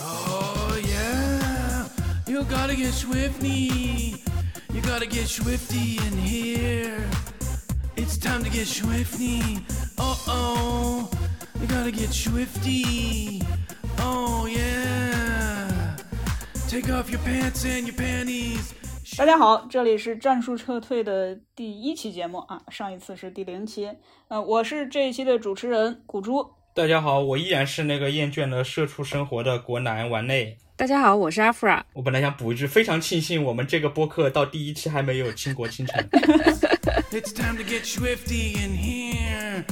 Oh yeah, you gotta get swifty. You gotta get swifty in here. It's time to get swifty. Uh oh, you gotta get swifty. Oh yeah, take off your pants and your panties. 大家好，这里是战术撤退的第一期节目啊，上一次是第零期。呃，我是这一期的主持人古珠。大家好，我依然是那个厌倦了社畜生活的国男丸内。大家好，我是阿弗拉。我本来想补一句，非常庆幸我们这个播客到第一期还没有倾国倾城。It's time to get swifty in here.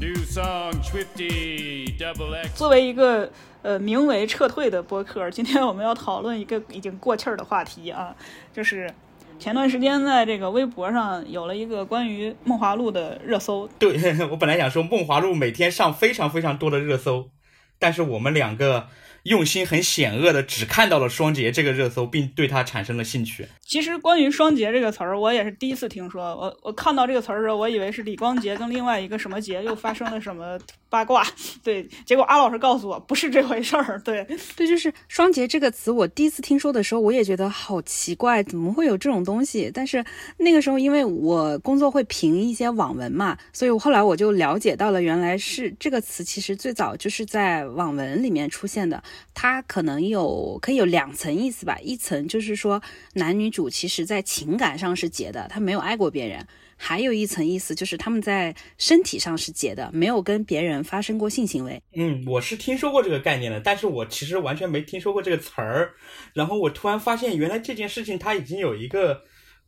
New song Swifty Double X. 作为一个呃名为撤退的播客，今天我们要讨论一个已经过气儿的话题啊，就是前段时间在这个微博上有了一个关于梦华录的热搜，对我本来想说梦华录每天上非常非常多的热搜，但是我们两个用心很险恶的只看到了双节这个热搜，并对它产生了兴趣。其实关于“双节”这个词儿，我也是第一次听说。我我看到这个词儿的时候，我以为是李光洁跟另外一个什么节又发生了什么八卦。对，结果阿老师告诉我不是这回事儿。对，对，就是“双节”这个词，我第一次听说的时候，我也觉得好奇怪，怎么会有这种东西？但是那个时候，因为我工作会评一些网文嘛，所以我后来我就了解到了，原来是这个词其实最早就是在网文里面出现的。它可能有可以有两层意思吧，一层就是说男女主其实在情感上是结的，他没有爱过别人。还有一层意思就是他们在身体上是结的，没有跟别人发生过性行为。嗯，我是听说过这个概念的，但是我其实完全没听说过这个词儿。然后我突然发现，原来这件事情它已经有一个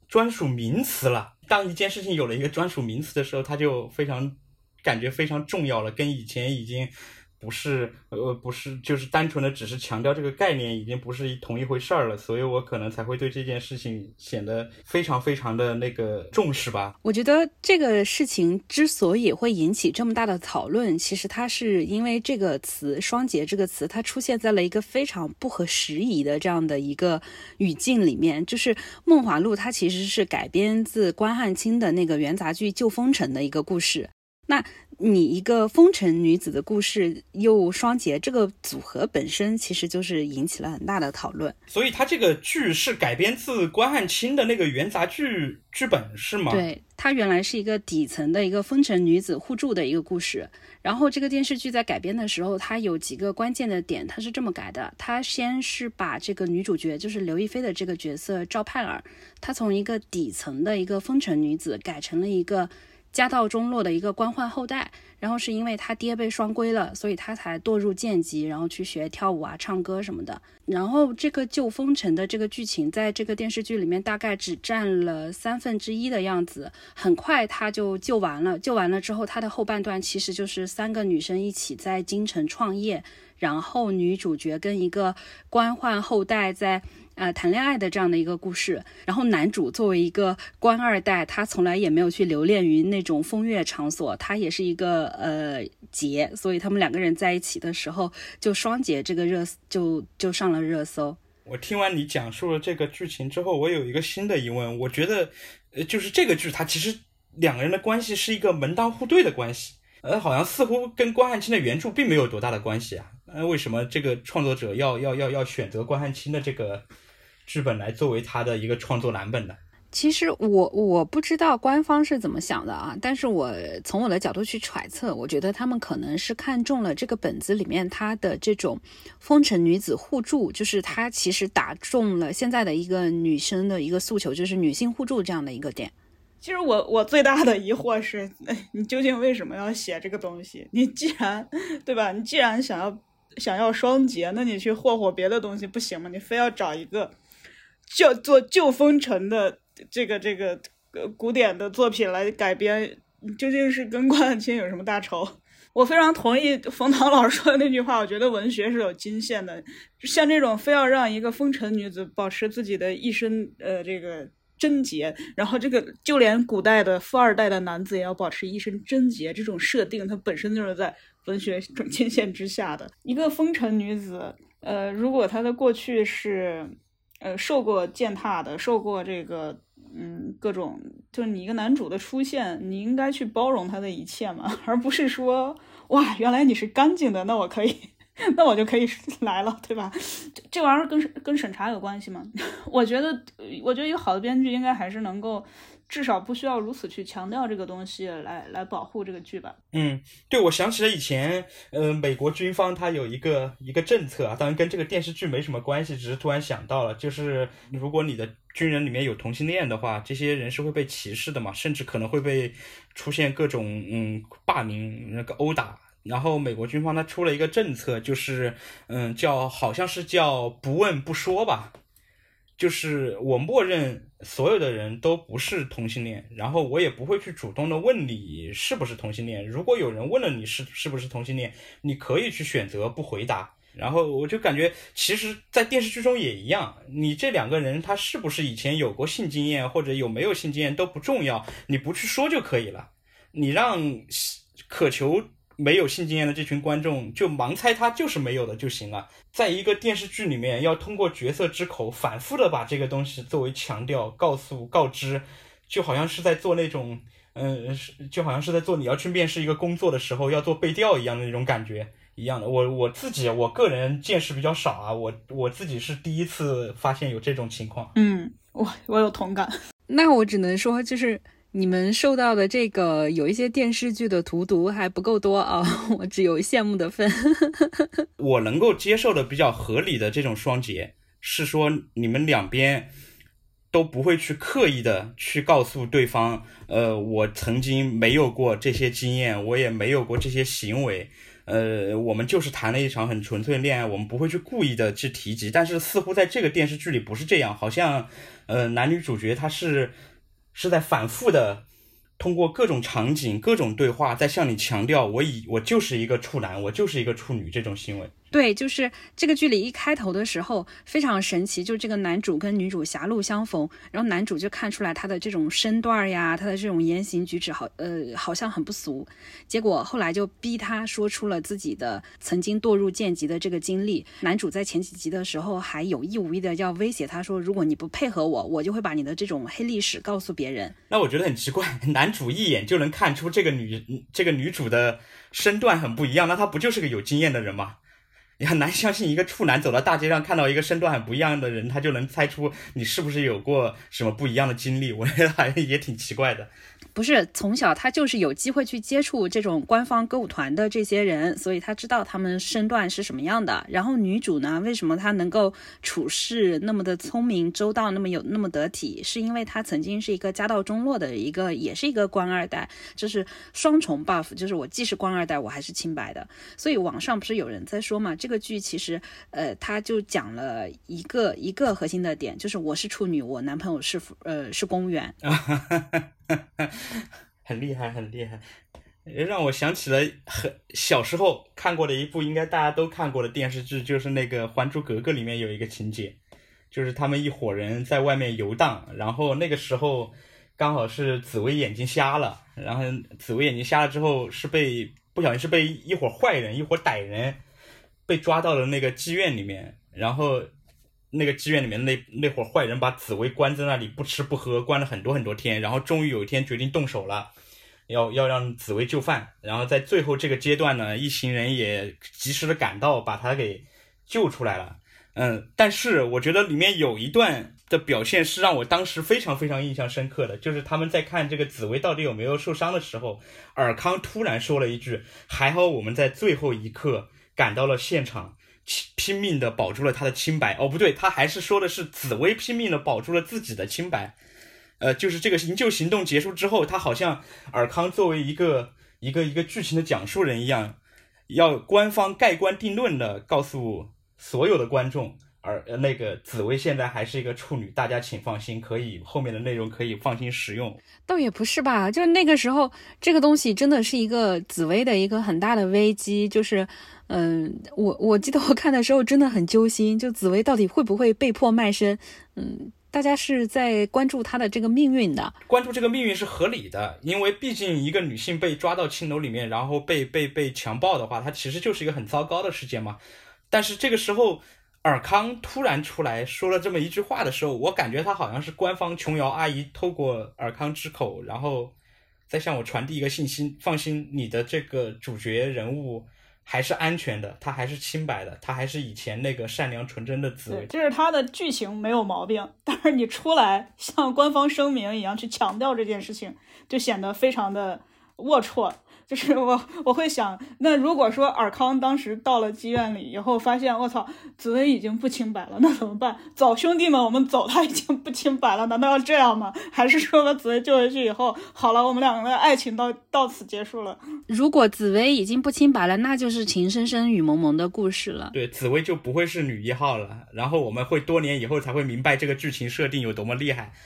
专属名词了。当一件事情有了一个专属名词的时候，它就非常感觉非常重要了，跟以前已经。不是，呃，不是，就是单纯的只是强调这个概念，已经不是同一回事儿了，所以我可能才会对这件事情显得非常非常的那个重视吧。我觉得这个事情之所以会引起这么大的讨论，其实它是因为这个词“双节”这个词，它出现在了一个非常不合时宜的这样的一个语境里面。就是《梦华录》，它其实是改编自关汉卿的那个元杂剧《旧风尘》的一个故事。那你一个风尘女子的故事又双节，这个组合本身其实就是引起了很大的讨论。所以它这个剧是改编自关汉卿的那个元杂剧剧本是吗？对，它原来是一个底层的一个风尘女子互助的一个故事。然后这个电视剧在改编的时候，它有几个关键的点，它是这么改的：它先是把这个女主角，就是刘亦菲的这个角色赵盼儿，她从一个底层的一个风尘女子改成了一个。家道中落的一个官宦后代，然后是因为他爹被双规了，所以他才堕入贱籍，然后去学跳舞啊、唱歌什么的。然后这个旧风尘的这个剧情，在这个电视剧里面大概只占了三分之一的样子，很快他就救完了。救完了之后，他的后半段其实就是三个女生一起在京城创业，然后女主角跟一个官宦后代在。呃，谈恋爱的这样的一个故事，然后男主作为一个官二代，他从来也没有去留恋于那种风月场所，他也是一个呃节，所以他们两个人在一起的时候，就双节这个热就就上了热搜。我听完你讲述了这个剧情之后，我有一个新的疑问，我觉得呃，就是这个剧它其实两个人的关系是一个门当户对的关系，呃，好像似乎跟关汉卿的原著并没有多大的关系啊，呃，为什么这个创作者要要要要选择关汉卿的这个？剧本来作为他的一个创作蓝本的，其实我我不知道官方是怎么想的啊，但是我从我的角度去揣测，我觉得他们可能是看中了这个本子里面他的这种风尘女子互助，就是他其实打中了现在的一个女生的一个诉求，就是女性互助这样的一个点。其实我我最大的疑惑是，你究竟为什么要写这个东西？你既然对吧？你既然想要想要双节，那你去霍霍别的东西不行吗？你非要找一个。叫做旧风尘的这个这个古典的作品来改编，究竟是跟关汉卿有什么大仇？我非常同意冯唐老师说的那句话，我觉得文学是有金线的，像这种非要让一个风尘女子保持自己的一身呃这个贞洁，然后这个就连古代的富二代的男子也要保持一身贞洁，这种设定它本身就是在文学金线之下的一个风尘女子，呃，如果她的过去是。呃，受过践踏的，受过这个，嗯，各种，就是你一个男主的出现，你应该去包容他的一切嘛，而不是说哇，原来你是干净的，那我可以，那我就可以 来了，对吧？这这玩意儿跟跟审查有关系吗？我觉得，我觉得一个好的编剧应该还是能够。至少不需要如此去强调这个东西来来保护这个剧吧。嗯，对，我想起了以前，呃，美国军方它有一个一个政策啊，当然跟这个电视剧没什么关系，只是突然想到了，就是如果你的军人里面有同性恋的话，这些人是会被歧视的嘛，甚至可能会被出现各种嗯霸凌、那个殴打。然后美国军方它出了一个政策，就是嗯叫好像是叫不问不说吧。就是我默认所有的人都不是同性恋，然后我也不会去主动的问你是不是同性恋。如果有人问了你是是不是同性恋，你可以去选择不回答。然后我就感觉，其实，在电视剧中也一样，你这两个人他是不是以前有过性经验或者有没有性经验都不重要，你不去说就可以了。你让渴求。没有性经验的这群观众就盲猜他就是没有的就行了。在一个电视剧里面，要通过角色之口反复的把这个东西作为强调、告诉、告知，就好像是在做那种，嗯，就好像是在做你要去面试一个工作的时候要做背调一样的那种感觉一样的。我我自己我个人见识比较少啊，我我自己是第一次发现有这种情况。嗯，我我有同感。那我只能说就是。你们受到的这个有一些电视剧的荼毒还不够多啊，我只有羡慕的份。我能够接受的比较合理的这种双节，是说你们两边都不会去刻意的去告诉对方，呃，我曾经没有过这些经验，我也没有过这些行为，呃，我们就是谈了一场很纯粹的恋爱，我们不会去故意的去提及。但是似乎在这个电视剧里不是这样，好像，呃，男女主角他是。是在反复的通过各种场景、各种对话，在向你强调，我以我就是一个处男，我就是一个处女这种行为。对，就是这个剧里一开头的时候非常神奇，就这个男主跟女主狭路相逢，然后男主就看出来他的这种身段呀，他的这种言行举止好，呃，好像很不俗。结果后来就逼他说出了自己的曾经堕入贱籍的这个经历。男主在前几集的时候还有意无意的要威胁他说，如果你不配合我，我就会把你的这种黑历史告诉别人。那我觉得很奇怪，男主一眼就能看出这个女这个女主的身段很不一样，那他不就是个有经验的人吗？也很难相信一个处男走到大街上看到一个身段很不一样的人，他就能猜出你是不是有过什么不一样的经历。我觉得还也挺奇怪的。不是从小他就是有机会去接触这种官方歌舞团的这些人，所以他知道他们身段是什么样的。然后女主呢，为什么她能够处事那么的聪明周到，那么有那么得体？是因为她曾经是一个家道中落的一个，也是一个官二代，就是双重 buff，就是我既是官二代，我还是清白的。所以网上不是有人在说嘛，这个剧其实呃，他就讲了一个一个核心的点，就是我是处女，我男朋友是呃是公务员。很厉害，很厉害，让我想起了很小时候看过的一部应该大家都看过的电视剧，就是那个《还珠格格》里面有一个情节，就是他们一伙人在外面游荡，然后那个时候刚好是紫薇眼睛瞎了，然后紫薇眼睛瞎了之后是被不小心是被一伙坏人一伙歹人被抓到了那个妓院里面，然后。那个妓院里面那那伙坏人把紫薇关在那里不吃不喝，关了很多很多天，然后终于有一天决定动手了，要要让紫薇就范。然后在最后这个阶段呢，一行人也及时的赶到，把他给救出来了。嗯，但是我觉得里面有一段的表现是让我当时非常非常印象深刻的，就是他们在看这个紫薇到底有没有受伤的时候，尔康突然说了一句：“还好我们在最后一刻赶到了现场。”拼命的保住了他的清白哦，不对，他还是说的是紫薇拼命的保住了自己的清白。呃，就是这个营救行动结束之后，他好像尔康作为一个一个一个剧情的讲述人一样，要官方盖棺定论的告诉所有的观众，而那个紫薇现在还是一个处女，大家请放心，可以后面的内容可以放心使用。倒也不是吧，就那个时候，这个东西真的是一个紫薇的一个很大的危机，就是。嗯，我我记得我看的时候真的很揪心，就紫薇到底会不会被迫卖身？嗯，大家是在关注她的这个命运的，关注这个命运是合理的，因为毕竟一个女性被抓到青楼里面，然后被被被强暴的话，她其实就是一个很糟糕的事件嘛。但是这个时候，尔康突然出来说了这么一句话的时候，我感觉他好像是官方琼瑶阿姨透过尔康之口，然后再向我传递一个信息：放心，你的这个主角人物还是安全的，他还是清白的，他还是以前那个善良纯真的紫对，薇。这是他的剧情没有毛病，但是你出来像官方声明一样去强调这件事情，就显得非常的龌龊。就是我我会想，那如果说尔康当时到了妓院里以后，发现我操，紫薇已经不清白了，那怎么办？走，兄弟们，我们走，他已经不清白了，难道要这样吗？还是说把紫薇救回去以后，好了，我们两个的爱情到到此结束了？如果紫薇已经不清白了，那就是情深深雨蒙蒙的故事了。对，紫薇就不会是女一号了，然后我们会多年以后才会明白这个剧情设定有多么厉害。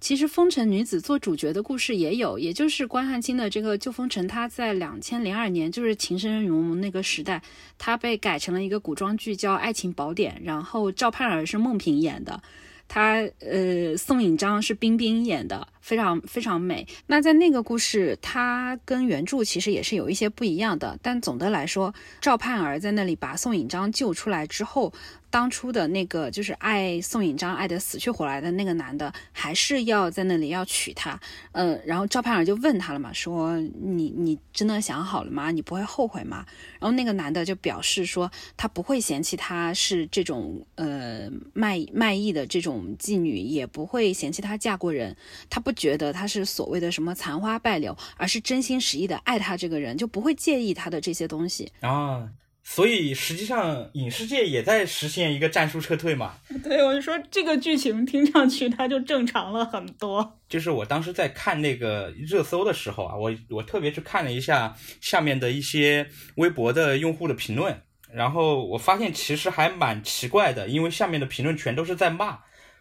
其实风尘女子做主角的故事也有，也就是关汉卿的这个旧风尘，他在两千零二年，就是《情深深雨蒙蒙》那个时代，他被改成了一个古装剧，叫《爱情宝典》，然后赵盼儿是孟平演的。他呃，宋引章是冰冰演的，非常非常美。那在那个故事，它跟原著其实也是有一些不一样的，但总的来说，赵盼儿在那里把宋引章救出来之后，当初的那个就是爱宋引章爱得死去活来的那个男的，还是要在那里要娶她。呃，然后赵盼儿就问他了嘛，说你你真的想好了吗？你不会后悔吗？然后那个男的就表示说，他不会嫌弃她是这种呃卖卖艺的这种妓女，也不会嫌弃她嫁过人，他不觉得他是所谓的什么残花败柳，而是真心实意的爱他这个人，就不会介意他的这些东西。啊，所以实际上影视界也在实现一个战术撤退嘛。对，我就说这个剧情听上去它就正常了很多。就是我当时在看那个热搜的时候啊，我我特别去看了一下下面的一些微博的用户的评论，然后我发现其实还蛮奇怪的，因为下面的评论全都是在骂，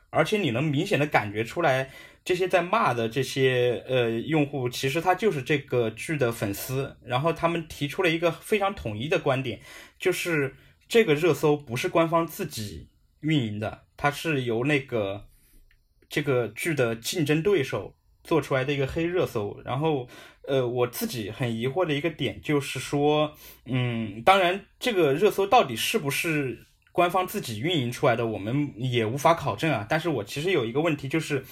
而且你能明显的感觉出来，这些在骂的这些呃用户，其实他就是这个剧的粉丝，然后他们提出了一个非常统一的观点，就是这个热搜不是官方自己运营的，它是由那个这个剧的竞争对手做出来的一个黑热搜。然后，呃，我自己很疑惑的一个点就是说，嗯，当然这个热搜到底是不是官方自己运营出来的，我们也无法考证啊。但是我其实有一个问题就是，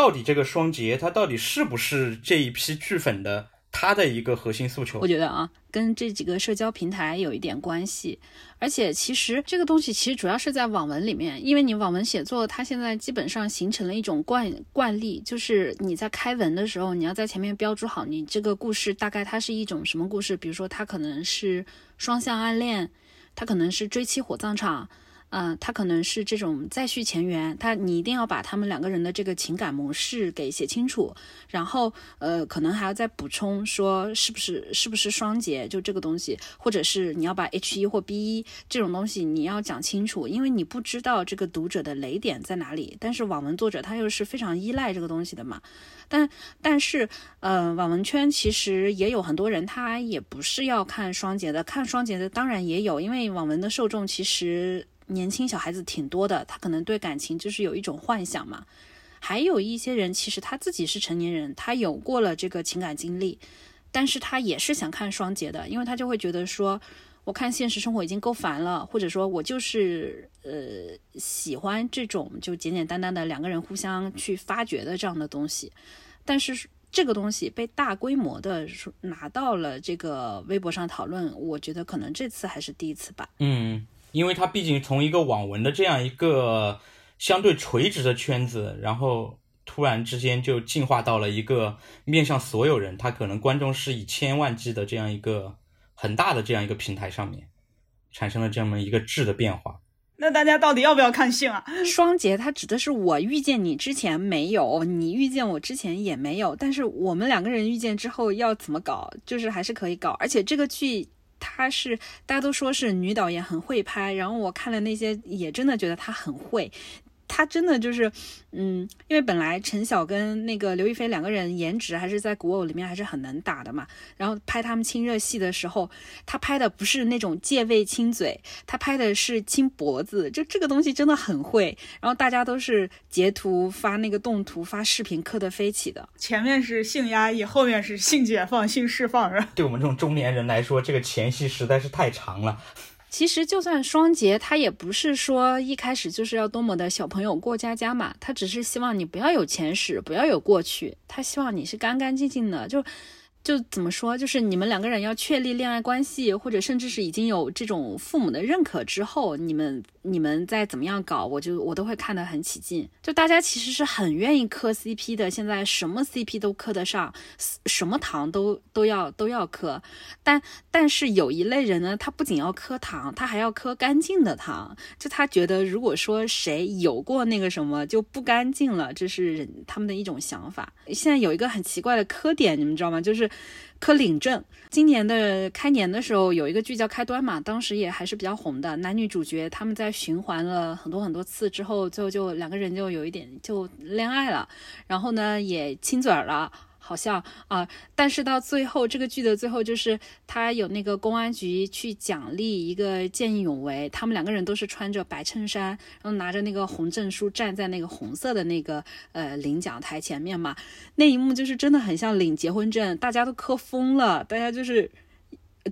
到底这个双节它到底是不是这一批剧粉的他的一个核心诉求我？觉得啊，跟这几个社交平台有一点关系，而且其实这个东西其实主要是在网文里面，因为你网文写作，它现在基本上形成了一种惯惯例，就是你在开文的时候，你要在前面标注好你这个故事大概它是一种什么故事，比如说它可能是双向暗恋，它可能是追妻火葬场。嗯、他可能是这种再续前缘，他你一定要把他们两个人的这个情感模式给写清楚，然后呃，可能还要再补充说是不是是不是双节，就这个东西，或者是你要把 H 一或 B 一这种东西你要讲清楚，因为你不知道这个读者的雷点在哪里。但是网文作者他又是非常依赖这个东西的嘛，但但是呃，网文圈其实也有很多人他也不是要看双节的，看双节的当然也有，因为网文的受众其实年轻小孩子挺多的，他可能对感情就是有一种幻想嘛。还有一些人，其实他自己是成年人，他有过了这个情感经历，但是他也是想看双节的，因为他就会觉得说，我看现实生活已经够烦了，或者说我就是呃喜欢这种就简简单单的两个人互相去发掘的这样的东西，但是。这个东西被大规模的拿到了这个微博上讨论，我觉得可能这次还是第一次吧。嗯，因为它毕竟从一个网文的这样一个相对垂直的圈子，然后突然之间就进化到了一个面向所有人，它可能观众是以千万计的这样一个很大的这样一个平台上面，产生了这么一个质的变化。那大家到底要不要看性啊？双节它指的是我遇见你之前没有，你遇见我之前也没有，但是我们两个人遇见之后要怎么搞，就是还是可以搞。而且这个剧她是大家都说是女导演很会拍，然后我看了那些也真的觉得她很会。她真的就是，嗯，因为本来陈晓跟那个刘亦菲两个人颜值还是在古偶里面还是很能打的嘛。然后拍他们亲热戏的时候，他拍的不是那种借位亲嘴，他拍的是亲脖子，就这个东西真的很会。然后大家都是截图发那个动图发视频磕得飞起的。前面是性压抑，后面是性解放、性释放，是吧？对我们这种中年人来说，这个前戏实在是太长了。其实就算双节，他也不是说一开始就是要多么的小朋友过家家嘛，他只是希望你不要有前史，不要有过去，他希望你是干干净净的，就。就怎么说，就是你们两个人要确立恋爱关系，或者甚至是已经有这种父母的认可之后，你们你们再怎么样搞，我就我都会看得很起劲。就大家其实是很愿意磕 CP 的，现在什么 CP 都磕得上，什么糖都都要都要磕。但但是有一类人呢，他不仅要磕糖，他还要磕干净的糖。就他觉得，如果说谁有过那个什么就不干净了，这是人他们的一种想法。现在有一个很奇怪的磕点，你们知道吗？就是。可领证，今年的开年的时候有一个剧叫《开端》嘛，当时也还是比较红的。男女主角他们在循环了很多很多次之后，就就两个人就有一点就恋爱了，然后呢也亲嘴了。好像啊，但是到最后，这个剧的最后就是他有那个公安局去奖励一个见义勇为，他们两个人都是穿着白衬衫，然后拿着那个红证书站在那个红色的那个呃领奖台前面嘛，那一幕就是真的很像领结婚证，大家都磕疯了，大家就是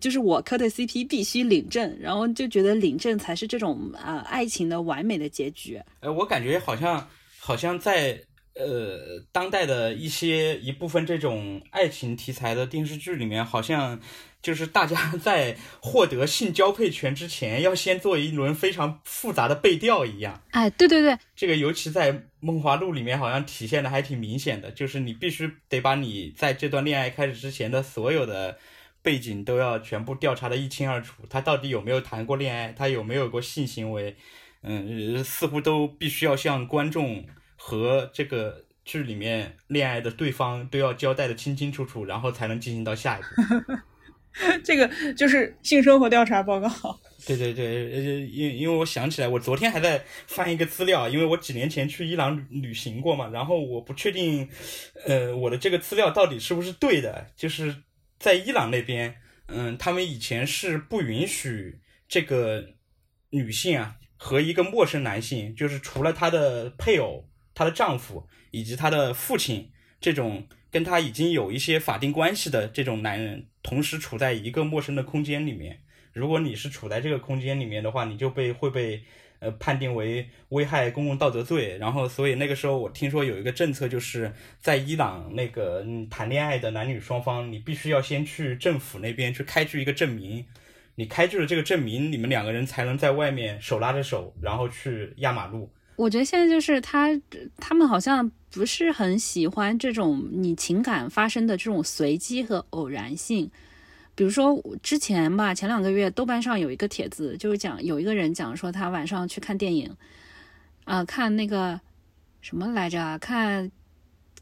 就是我磕的 CP 必须领证，然后就觉得领证才是这种啊爱情的完美的结局。呃，我感觉好像好像在。呃，当代的一些一部分这种爱情题材的电视剧里面，好像就是大家 在获得性交配权之前，要先做一轮非常复杂的背调一样。哎，对对对，这个尤其在《梦华录》里面，好像体现的还挺明显的，就是你必须得把你在这段恋爱开始之前的所有的背景都要全部调查的一清二楚，他到底有没有谈过恋爱，他有没有过性行为，嗯，似乎都必须要向观众。和这个剧里面恋爱的对方都要交代的清清楚楚，然后才能进行到下一步。这个就是性生活调查报告。对 对对，呃，因因为我想起来，我昨天还在翻一个资料，因为我几年前去伊朗旅行过嘛，然后我不确定，呃，我的这个资料到底是不是对的。就是在伊朗那边，嗯，他们以前是不允许这个女性啊和一个陌生男性，就是除了他的配偶。她的丈夫以及她的父亲，这种跟她已经有一些法定关系的这种男人，同时处在一个陌生的空间里面。如果你是处在这个空间里面的话，你就被会被呃判定为危害公共道德罪。然后，所以那个时候我听说有一个政策，就是在伊朗那个谈恋爱的男女双方，你必须要先去政府那边去开具一个证明。你开具了这个证明，你们两个人才能在外面手拉着手，然后去压马路。我觉得现在就是他，他们好像不是很喜欢这种你情感发生的这种随机和偶然性。比如说之前吧，前两个月豆瓣上有一个帖子，就是讲有一个人讲说他晚上去看电影，啊，看那个什么来着？看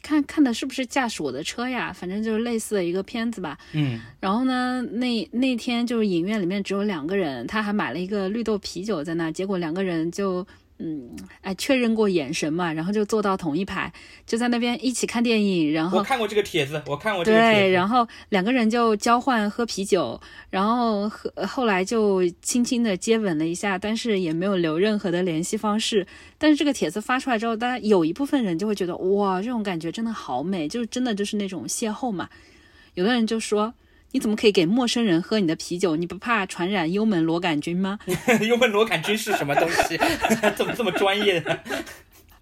看看的是不是驾驶我的车呀？反正就是类似的一个片子吧。嗯。然后呢，那那天就是影院里面只有两个人，他还买了一个绿豆啤酒在那，结果两个人就。嗯，哎，确认过眼神嘛，然后就坐到同一排，就在那边一起看电影。然后我看过这个帖子，我看过这个帖子。对，然后两个人就交换喝啤酒，然后后后来就轻轻的接吻了一下，但是也没有留任何的联系方式。但是这个帖子发出来之后，大家有一部分人就会觉得哇，这种感觉真的好美，就是真的就是那种邂逅嘛。有的人就说。你怎么可以给陌生人喝你的啤酒？你不怕传染幽门螺杆菌吗？幽门螺杆菌是什么东西？怎么这么专业？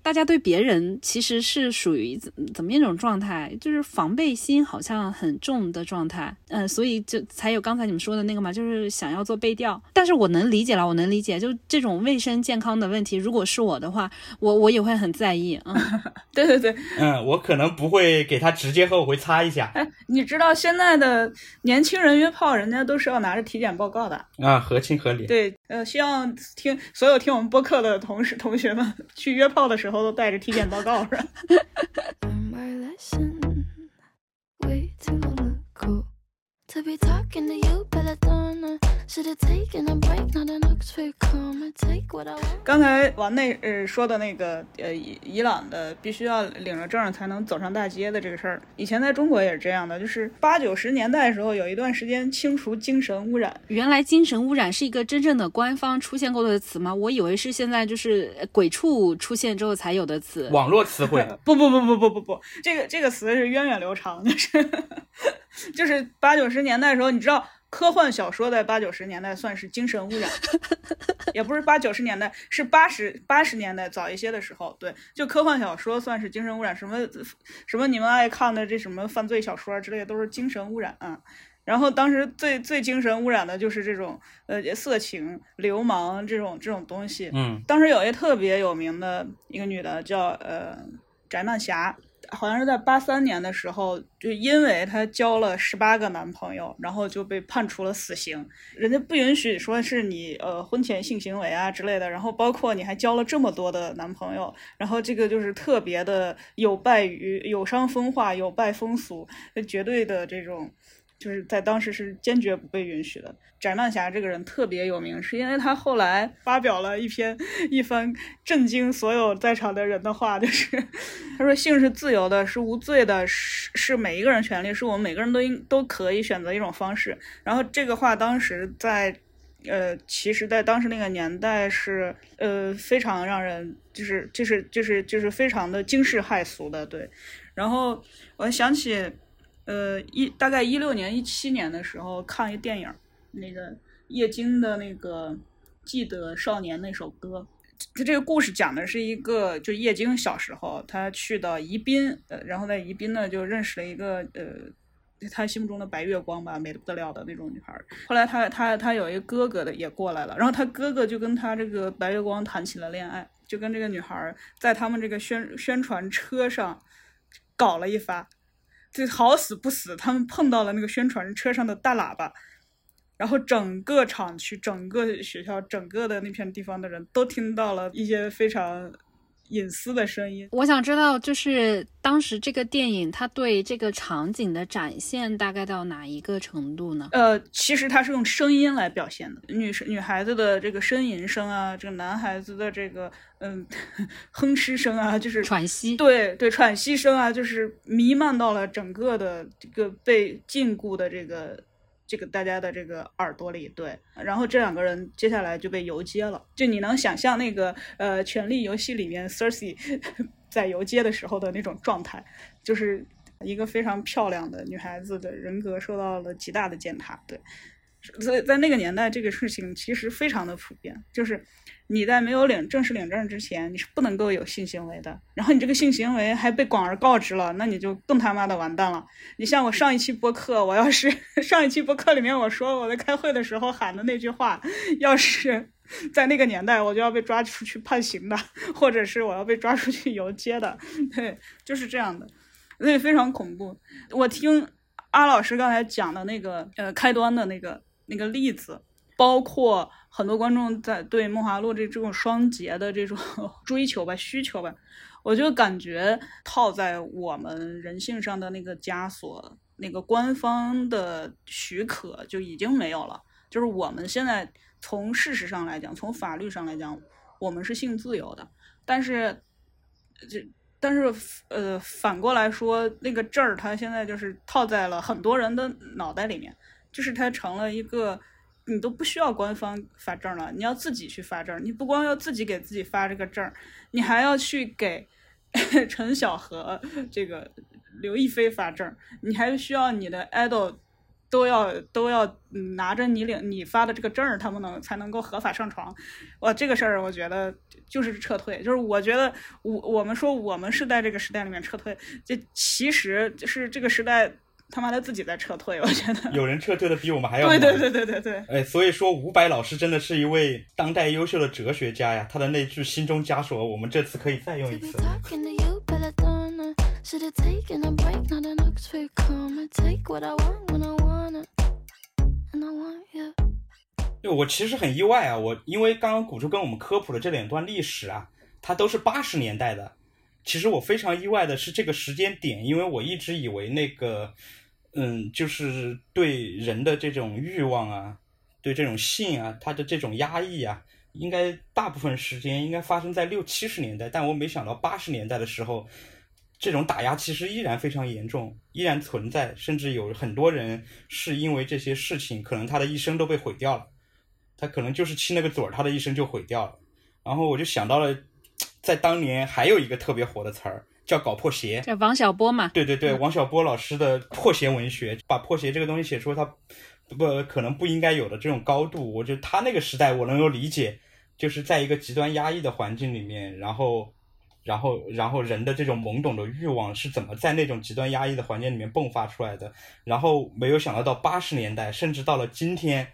大家对别人其实是属于怎怎么一种状态？就是防备心好像很重的状态，嗯，所以就才有刚才你们说的那个嘛，就是想要做背调。但是我能理解了，我能理解，就这种卫生健康的问题，如果是我的话，我我也会很在意。嗯，对对对，嗯，我可能不会给他直接喝，我会擦一下。哎，你知道现在的年轻人约炮，人家都是要拿着体检报告的啊，合情合理。对，呃，希望听所有听我们播客的同事同学们去约炮的时候。偷偷带着体检报告是吧？刚才王内呃说的那个呃伊朗的必须要领着证才能走上大街的这个事儿，以前在中国也是这样的，就是八九十年代的时候有一段时间清除精神污染。原来精神污染是一个真正的官方出现过的词吗？我以为是现在就是鬼畜出现之后才有的词，网络词汇。不不不不不不不，这个这个词是源远流长，就是 就是八九十年代的时候，你知道。科幻小说在八九十年代算是精神污染，也不是八九十年代，是八十八十年代早一些的时候，对，就科幻小说算是精神污染，什么什么你们爱看的这什么犯罪小说之类的都是精神污染啊。然后当时最最精神污染的就是这种呃色情、流氓这种这种东西。嗯当时有一个特别有名的一个女的叫呃翟曼霞，好像是在八三年的时候，就因为她交了十八个男朋友，然后就被判处了死刑。人家不允许说是你呃婚前性行为啊之类的，然后包括你还交了这么多的男朋友，然后这个就是特别的有败于有伤风化、有败风俗，绝对的这种。就是在当时是坚决不被允许的。翟曼霞这个人特别有名，是因为他后来发表了一篇一番震惊所有在场的人的话，就是他说性是自由的，是无罪的，是是每一个人权利，是我们每个人都应都可以选择一种方式。然后这个话当时在。呃，其实，在当时那个年代是，呃，非常让人就是就是就是就是非常的惊世骇俗的，对。然后我想起，呃，一大概一六年、一七年的时候看一电影，那个叶京的那个《记得少年》那首歌。他这个故事讲的是一个，就叶京小时候，他去到宜宾，呃，然后在宜宾呢就认识了一个，呃，他心目中的白月光吧，美得不得了的那种女孩儿。后来他他他有一个哥哥的也过来了，然后他哥哥就跟他这个白月光谈起了恋爱，就跟这个女孩儿在他们这个宣宣传车上搞了一发。这好死不死，他们碰到了那个宣传车上的大喇叭，然后整个厂区、整个学校、整个的那片地方的人都听到了一些非常隐私的声音。我想知道，就是当时这个电影它对这个场景的展现大概到哪一个程度呢？呃，其实它是用声音来表现的，女生女孩子的这个呻吟声啊，这个男孩子的这个嗯哼哧声啊，就是喘息，对对，喘息声啊，就是弥漫到了整个的这个被禁锢的这个这个大家的这个耳朵里。对，然后这两个人接下来就被游街了。就你能想象那个呃《权力游戏》里面 c e r s e 在游街的时候的那种状态，就是一个非常漂亮的女孩子的人格受到了极大的践踏。对，所以在那个年代，这个事情其实非常的普遍，就是。你在没有领正式领证之前，你是不能够有性行为的。然后你这个性行为还被广而告之了，那你就更他妈的完蛋了。你像我上一期播客，我要是 上一期播客里面我说我在开会的时候喊的那句话，要是在那个年代，我就要被抓出去判刑的，或者是我要被抓出去游街的。对，就是这样的，所以非常恐怖。我听阿老师刚才讲的那个呃开端的那个那个例子，包括。很多观众在对《梦华录》这这种双节的这种 追求吧、需求吧，我就感觉套在我们人性上的那个枷锁，那个官方的许可就已经没有了。就是我们现在从事实上来讲，从法律上来讲，我们是性自由的，但是这但是呃反过来说，那个证儿它现在就是套在了很多人的脑袋里面，就是它成了一个。你都不需要官方发证了，你要自己去发证。你不光要自己给自己发这个证，你还要去给 陈晓和这个刘亦菲发证，你还需要你的 idol 都要都要拿着你领你发的这个证，他们能才能够合法上床。哇，这个事儿我觉得就是撤退，就是我觉得我我们说我们是在这个时代里面撤退，这其实是这个时代。他妈的自己在撤退，我觉得有人撤退的比我们还要对对对对对对。哎，所以说伍佰老师真的是一位当代优秀的哲学家呀，他的那句心中枷锁，我们这次可以再用一次。对，我其实很意外啊，我因为刚刚古珠跟我们科普了这两段历史啊，它都是八十年代的。其实我非常意外的是这个时间点，因为我一直以为那个，嗯，就是对人的这种欲望啊，对这种性啊，它的这种压抑啊，应该大部分时间应该发生在六七十年代，但我没想到八十年代的时候，这种打压其实依然非常严重，依然存在，甚至有很多人是因为这些事情，可能他的一生都被毁掉了，他可能就是亲那个嘴儿，他的一生就毁掉了，然后我就想到了。在当年还有一个特别火的词儿叫“搞破鞋”，叫王小波嘛？对对对，王小波老师的破鞋文学，把破鞋这个东西写出它不可能不应该有的这种高度。我觉得他那个时代我能够理解，就是在一个极端压抑的环境里面，然后。然后，然后人的这种懵懂的欲望是怎么在那种极端压抑的环境里面迸发出来的？然后没有想到到八十年代，甚至到了今天，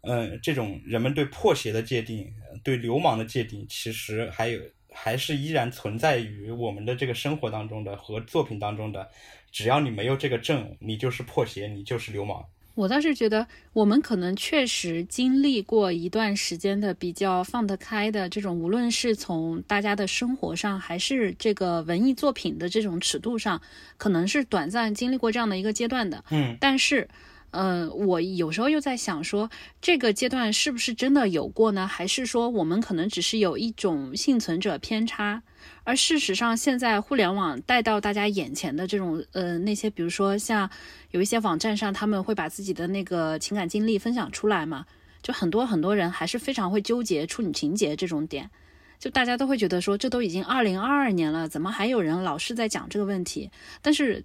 嗯，这种人们对破鞋的界定、对流氓的界定，其实还有还是依然存在于我们的这个生活当中的和作品当中的。只要你没有这个证，你就是破鞋，你就是流氓。我倒是觉得，我们可能确实经历过一段时间的比较放得开的这种，无论是从大家的生活上，还是这个文艺作品的这种尺度上，可能是短暂经历过这样的一个阶段的。嗯，但是，呃，我有时候又在想说，这个阶段是不是真的有过呢？还是说我们可能只是有一种幸存者偏差？而事实上，现在互联网带到大家眼前的这种，呃，那些比如说像有一些网站上，他们会把自己的那个情感经历分享出来嘛，就很多很多人还是非常会纠结处女情节这种点，就大家都会觉得说，这都已经二零二二年了，怎么还有人老是在讲这个问题？但是。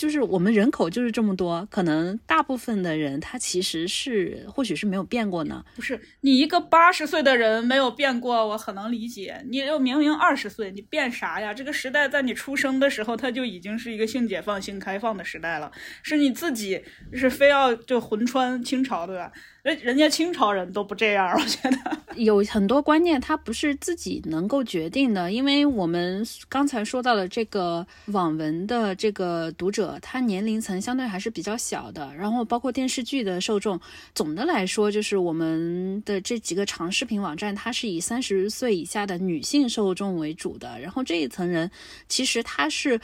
就是我们人口就是这么多，可能大部分的人他其实是或许是没有变过呢。不是你一个八十岁的人没有变过，我很能理解。你又明明二十岁，你变啥呀？这个时代在你出生的时候，它就已经是一个性解放、性开放的时代了，是你自己是非要就魂穿清朝对吧？人人家清朝人都不这样，我觉得 有很多观念它不是自己能够决定的，因为我们刚才说到的这个网文的这个读者，他年龄层相对还是比较小的，然后包括电视剧的受众，总的来说就是我们的这几个长视频网站，它是以三十岁以下的女性受众为主的，然后这一层人其实他是。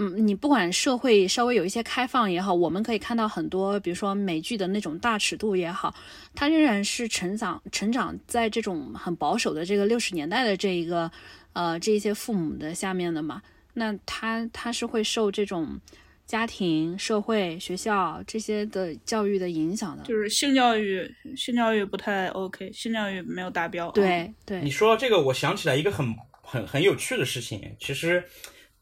嗯，你不管社会稍微有一些开放也好，我们可以看到很多，比如说美剧的那种大尺度也好，它仍然是成长成长在这种很保守的这个六十年代的这一个呃这些父母的下面的嘛。那他他是会受这种家庭、社会、学校这些的教育的影响的，就是性教育，性教育不太 OK，性教育没有达标。对对，你说到这个，我想起来一个很很很有趣的事情，其实。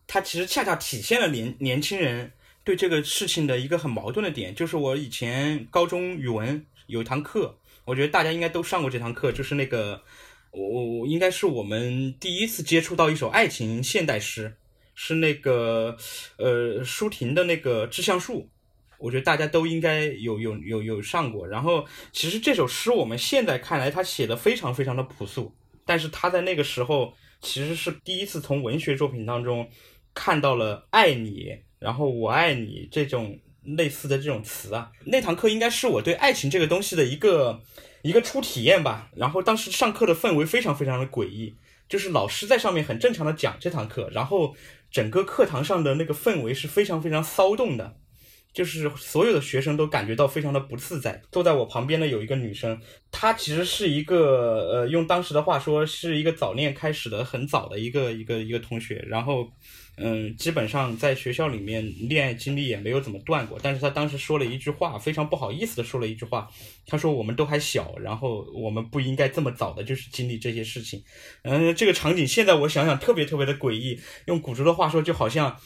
它其实恰恰体现了年年轻人对这个事情的一个很矛盾的点，就是我以前高中语文有一堂课，我觉得大家应该都上过这堂课，就是那个我我应该是我们第一次接触到一首爱情现代诗，是那个呃舒婷的那个《致橡树》，我觉得大家都应该有有有有上过。然后其实这首诗我们现在看来，他写的非常非常的朴素，但是他在那个时候其实是第一次从文学作品当中。看到了“爱你”，然后“我爱你”这种类似的这种词啊，那堂课应该是我对爱情这个东西的一个一个初体验吧。然后当时上课的氛围非常非常的诡异，就是老师在上面很正常的讲这堂课，然后整个课堂上的那个氛围是非常非常骚动的。就是所有的学生都感觉到非常的不自在。坐在我旁边的有一个女生，她其实是一个呃，用当时的话说，是一个早恋开始的很早的一个一个一个同学。然后，嗯，基本上在学校里面恋爱经历也没有怎么断过。但是他当时说了一句话，非常不好意思的说了一句话，他说我们都还小，然后我们不应该这么早的就是经历这些事情。嗯，这个场景现在我想想特别特别的诡异。用古竹的话说，就好像。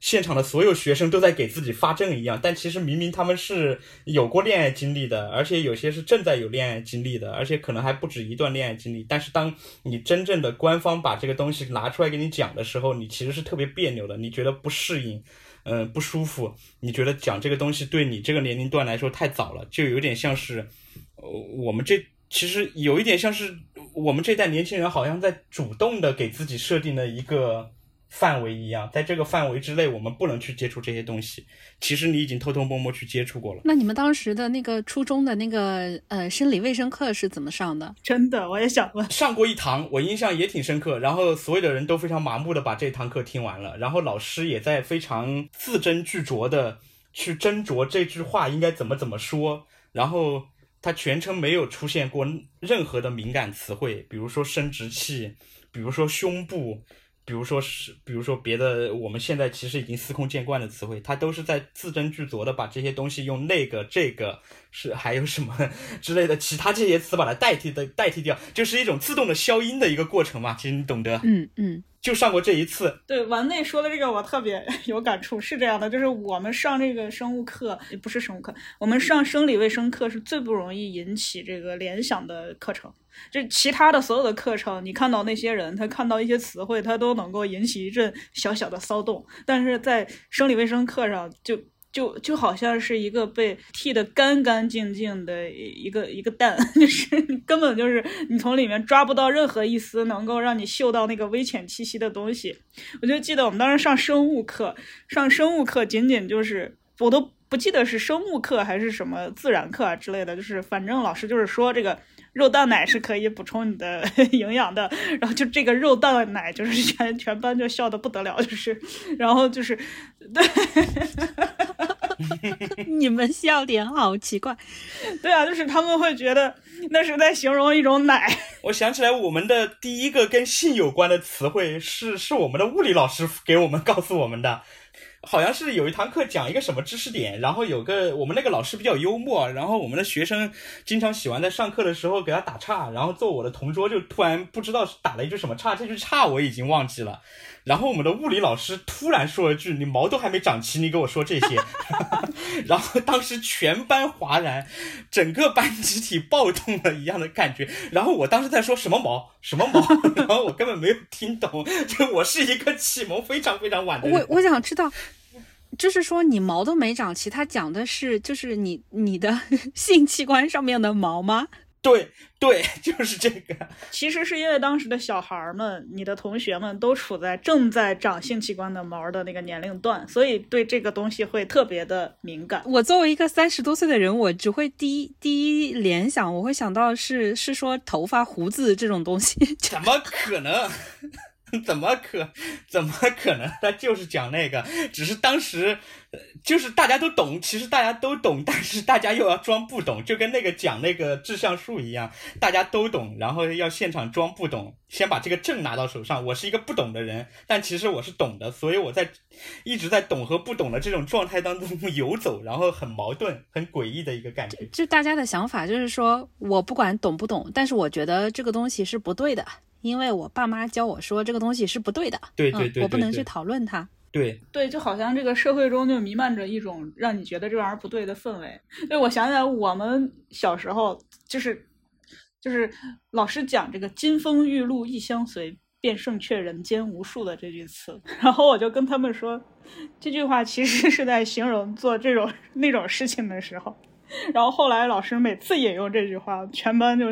现场的所有学生都在给自己发证一样，但其实明明他们是有过恋爱经历的，而且有些是正在有恋爱经历的，而且可能还不止一段恋爱经历。但是当你真正的官方把这个东西拿出来给你讲的时候，你其实是特别别扭的，你觉得不适应，嗯，不舒服，你觉得讲这个东西对你这个年龄段来说太早了，就有点像是，呃，我们这其实有一点像是我们这代年轻人好像在主动的给自己设定了一个。范围一样，在这个范围之内，我们不能去接触这些东西。其实你已经偷偷摸摸去接触过了。那你们当时的那个初中的那个呃生理卫生课是怎么上的？真的，我也想问。上过一堂，我印象也挺深刻。然后所有的人都非常麻木的把这堂课听完了。然后老师也在非常字斟句酌的去斟酌这句话应该怎么怎么说。然后他全程没有出现过任何的敏感词汇，比如说生殖器，比如说胸部。比如说是，比如说别的，我们现在其实已经司空见惯的词汇，它都是在字斟句酌的把这些东西用那个、这个是还有什么之类的其他这些词把它代替的代替掉，就是一种自动的消音的一个过程嘛。其实你懂得。嗯嗯。就上过这一次。对，丸内说的这个我特别 有感触，是这样的，就是我们上这个生物课，也不是生物课，我们上生理卫生课是最不容易引起这个联想的课程。就其他的所有的课程，你看到那些人，他看到一些词汇，他都能够引起一阵小小的骚动，但是在生理卫生课上就。就就好像是一个被剃得干干净净的一个一个蛋，就是根本就是你从里面抓不到任何一丝能够让你嗅到那个微浅气息的东西。我就记得我们当时上生物课，上生物课仅仅就是我都不记得是生物课还是什么自然课啊之类的，就是反正老师就是说这个肉蛋奶是可以补充你的 营养的，然后就这个肉蛋奶就是全 全班就笑的不得了，就是 然后就是对。你们笑点好奇怪，对啊，就是他们会觉得那是在形容一种奶。我想起来，我们的第一个跟性有关的词汇是是我们的物理老师给我们告诉我们的。好像是有一堂课讲一个什么知识点，然后有个我们那个老师比较幽默，然后我们的学生经常喜欢在上课的时候给他打岔，然后坐我的同桌就突然不知道打了一句什么岔，这句岔我已经忘记了。然后我们的物理老师突然说了句：“你毛都还没长齐，你给我说这些。” 然后当时全班哗然，整个班集体暴动了一样的感觉。然后我当时在说什么毛什么毛，然后我根本没有听懂，就我是一个启蒙非常非常晚的。我我想知道。就是说你毛都没长齐，他讲的是就是你你的 性器官上面的毛吗？对对，就是这个。其实是因为当时的小孩们，你的同学们都处在正在长性器官的毛的那个年龄段，所以对这个东西会特别的敏感。我作为一个三十多岁的人，我只会第一第一联想，我会想到是是说头发胡子这种东西。怎么可能？怎么可怎么可能？他就是讲那个，只是当时，就是大家都懂，其实大家都懂，但是大家又要装不懂，就跟那个讲那个志向树一样，大家都懂，然后要现场装不懂，先把这个证拿到手上。我是一个不懂的人，但其实我是懂的，所以我在一直在懂和不懂的这种状态当中 游走，然后很矛盾、很诡异的一个感觉。就大家的想法就是说，我不管懂不懂，但是我觉得这个东西是不对的。因为我爸妈教我说这个东西是不对的，对对对，我不能去讨论它。对对，就好像这个社会中就弥漫着一种让你觉得这玩意儿不对的氛围。对，我想起来我们小时候就是就是老师讲这个“金风玉露一相随，便胜却人间无数”的这句词，然后我就跟他们说，这句话其实是在形容做这种 那种事情的时候。然后后来老师每次引用这句话，全班就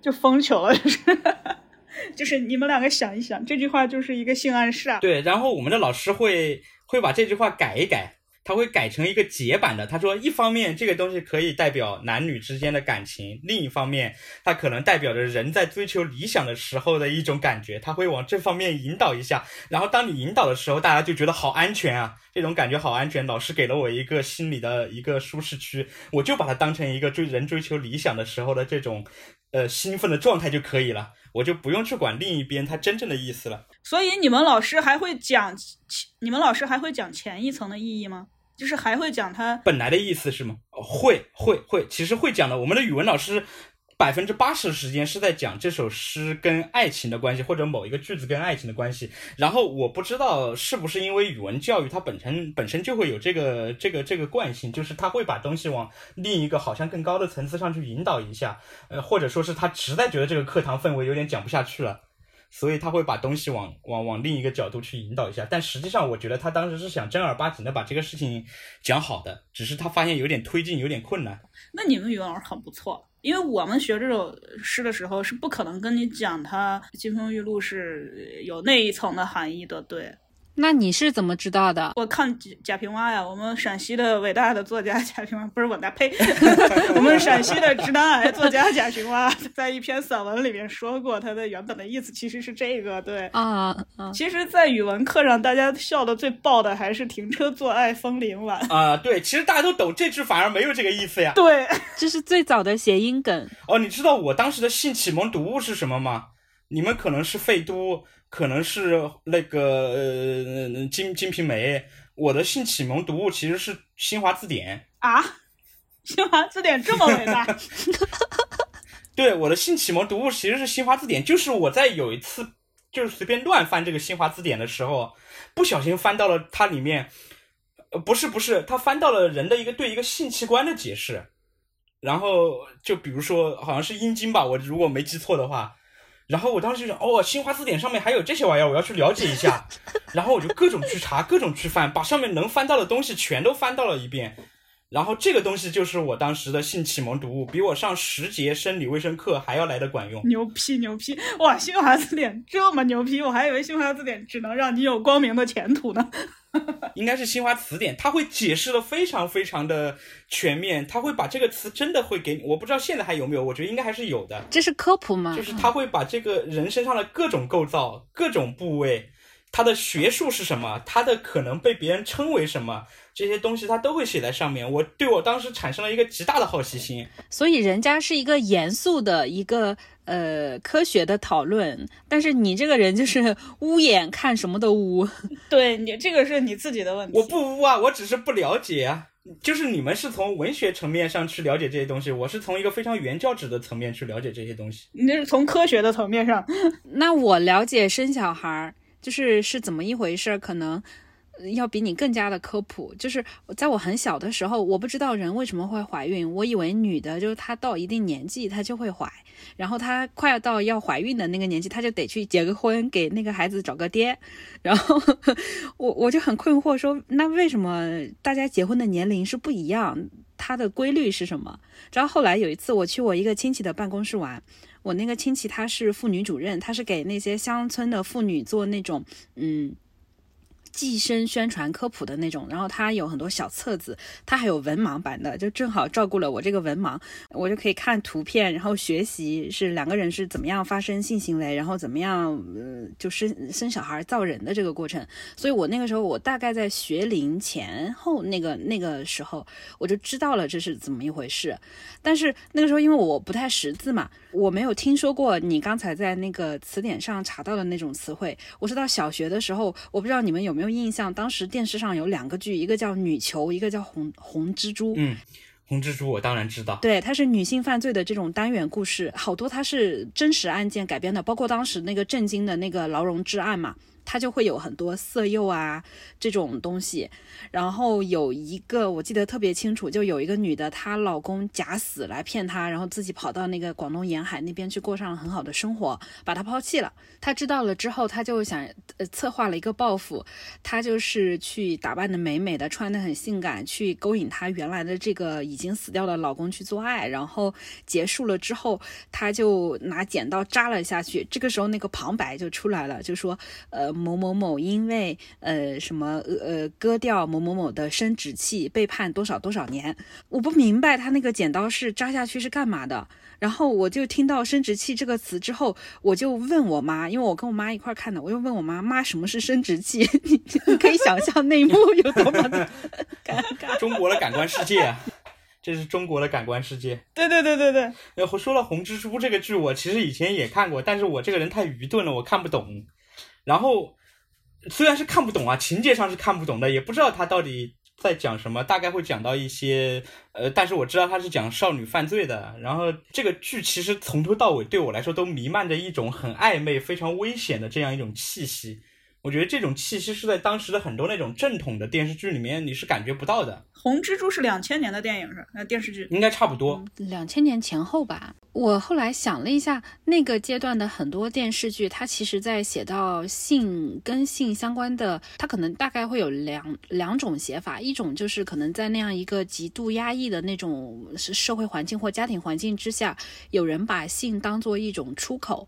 就疯球了，就是。就是你们两个想一想，这句话就是一个性暗示啊。对，然后我们的老师会会把这句话改一改，他会改成一个结版的。他说，一方面这个东西可以代表男女之间的感情，另一方面它可能代表着人在追求理想的时候的一种感觉。他会往这方面引导一下。然后当你引导的时候，大家就觉得好安全啊，这种感觉好安全。老师给了我一个心理的一个舒适区，我就把它当成一个追人追求理想的时候的这种呃兴奋的状态就可以了。我就不用去管另一边它真正的意思了。所以你们老师还会讲，你们老师还会讲前一层的意义吗？就是还会讲它本来的意思是吗？会会会，其实会讲的。我们的语文老师。百分之八十的时间是在讲这首诗跟爱情的关系，或者某一个句子跟爱情的关系。然后我不知道是不是因为语文教育它本身本身就会有这个这个这个惯性，就是他会把东西往另一个好像更高的层次上去引导一下，呃，或者说是他实在觉得这个课堂氛围有点讲不下去了，所以他会把东西往往往另一个角度去引导一下。但实际上，我觉得他当时是想正儿八经的把这个事情讲好的，只是他发现有点推进有点困难。那你们语文老师很不错。因为我们学这首诗的时候，是不可能跟你讲他“金风玉露”是有那一层的含义的，对。那你是怎么知道的？我看贾贾平凹呀，我们陕西的伟大的作家贾平凹，不是伟大，呸，我们陕西的直男癌作家贾平凹，在一篇散文里面说过，他的原本的意思其实是这个，对啊。其实，在语文课上，大家笑的最爆的还是“停车坐爱枫林晚”啊，对，其实大家都懂这句，反而没有这个意思呀。对，这是最早的谐音梗。哦，你知道我当时的性启蒙读物是什么吗？你们可能是废都。可能是那个呃《金金瓶梅》，我的性启蒙读物其实是《新华字典》啊，《新华字典》这么伟大？对，我的性启蒙读物其实是《新华字典》，就是我在有一次就是随便乱翻这个新华字典的时候，不小心翻到了它里面，呃，不是不是，他翻到了人的一个对一个性器官的解释，然后就比如说好像是阴茎吧，我如果没记错的话。然后我当时就想，哦，新华字典上面还有这些玩意儿，我要去了解一下。然后我就各种去查，各种去翻，把上面能翻到的东西全都翻到了一遍。然后这个东西就是我当时的性启蒙读物，比我上十节生理卫生课还要来的管用。牛批牛批！哇，新华字典这么牛批，我还以为新华字典只能让你有光明的前途呢。应该是新华词典，它会解释的非常非常的全面，它会把这个词真的会给你，我不知道现在还有没有，我觉得应该还是有的。这是科普吗？就是它会把这个人身上的各种构造、各种部位，它的学术是什么，他的可能被别人称为什么，这些东西他都会写在上面。我对我当时产生了一个极大的好奇心。所以人家是一个严肃的一个呃科学的讨论，但是你这个人就是污眼看什么都污。对你这个是你自己的问题。我不污啊，我只是不了解啊。就是你们是从文学层面上去了解这些东西，我是从一个非常原教旨的层面去了解这些东西。你那是从科学的层面上，那我了解生小孩儿就是是怎么一回事，可能要比你更加的科普。就是在我很小的时候，我不知道人为什么会怀孕，我以为女的就是她到一定年纪她就会怀，然后她快要到要怀孕的那个年纪，她就得去结个婚，给那个孩子找个爹。然后我我就很困惑说，那为什么大家结婚的年龄是不一样？它的规律是什么？直到后来有一次我去我一个亲戚的办公室玩，我那个亲戚他是妇女主任，他是给那些乡村的妇女做那种嗯。计生宣传科普的那种，然后他有很多小册子，他还有文盲版的，就正好照顾了我这个文盲，我就可以看图片，然后学习是两个人是怎么样发生性行为，然后怎么样呃就生生小孩造人的这个过程。所以我那个时候，我大概在学龄前后那个那个时候，我就知道了这是怎么一回事。但是那个时候因为我不太识字嘛，我没有听说过你刚才在那个词典上查到的那种词汇。我是到小学的时候，我不知道你们有没有印象，当时电视上有两个剧，一个叫《女囚》，一个叫《红红蜘蛛》。嗯，红蜘蛛我当然知道。对，它是女性犯罪的这种单元故事，好多它是真实案件改编的，包括当时那个震惊的那个劳荣枝案嘛，它就会有很多色诱啊这种东西。然后有一个我记得特别清楚，就有一个女的，她老公假死来骗她，然后自己跑到那个广东沿海那边去过上了很好的生活，把她抛弃了。她知道了之后，她就想呃策划了一个报复，她就是去打扮的美美的，穿的很性感，去勾引她原来的这个已经死掉的老公去做爱。然后结束了之后，她就拿剪刀扎了下去。这个时候那个旁白就出来了，就说呃某某某因为呃什么呃呃割掉某某某的生殖器被判多少多少年。我不明白他那个剪刀是扎下去是干嘛的。然后我就听到生殖器这个词之后，我就问我妈，因为我跟我妈一块儿看的，我就问我妈妈什么是生殖器？你 你可以想象那一幕有多么的尴尬。中国的感官世界啊，这是中国的感官世界。对对对对对，然后说了《红蜘蛛》这个剧，我其实以前也看过，但是我这个人太愚钝了，我看不懂。然后虽然是看不懂啊，情节上是看不懂的，也不知道他到底在讲什么，大概会讲到一些呃，但是我知道他是讲少女犯罪的。然后这个剧其实从头到尾对我来说都弥漫着一种很暧昧、非常危险的这样一种气息。我觉得这种气息是在当时的很多那种正统的电视剧里面你是感觉不到的，红蜘蛛是两千年的电影是吧呃电视剧。应该差不多。两千年前后吧。我后来想了一下，那个阶段的很多电视剧，它其实在写到性跟性相关的，它可能大概会有两两种写法，一种就是可能在那样一个极度压抑的那种是社会环境或家庭环境之下，有人把性当做一种出口。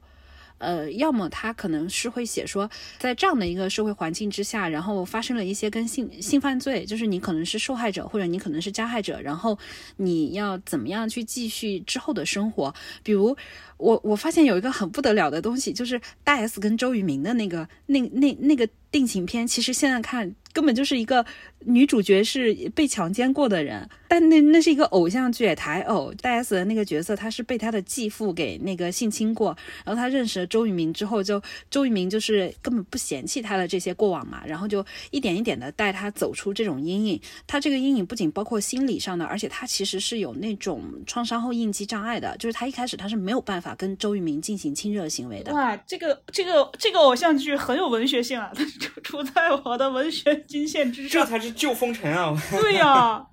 呃，要么他可能是会写说，在这样的一个社会环境之下，然后发生了一些跟性性犯罪，就是你可能是受害者，或者你可能是加害者，然后你要怎么样去继续之后的生活？比如我我发现有一个很不得了的东西，就是大 S 跟周渝民的那个那那那个定情片，其实现在看根本就是一个女主角是被强奸过的人，但那那是一个偶像剧，台偶。戴 S 的那个角色，她是被她的继父给那个性侵过，然后她认识了周渝民之后，就周渝民就是根本不嫌弃她的这些过往嘛，然后就一点一点的带她走出这种阴影。她这个阴影不仅包括心理上的，而且她其实是有那种创伤后应激障碍的，就是她一开始她是没有办法跟周渝民进行亲热行为的。哇，这个这个这个偶像剧很有文学性啊，它 就处在我的文学金线之上。这才是旧风尘啊！对呀、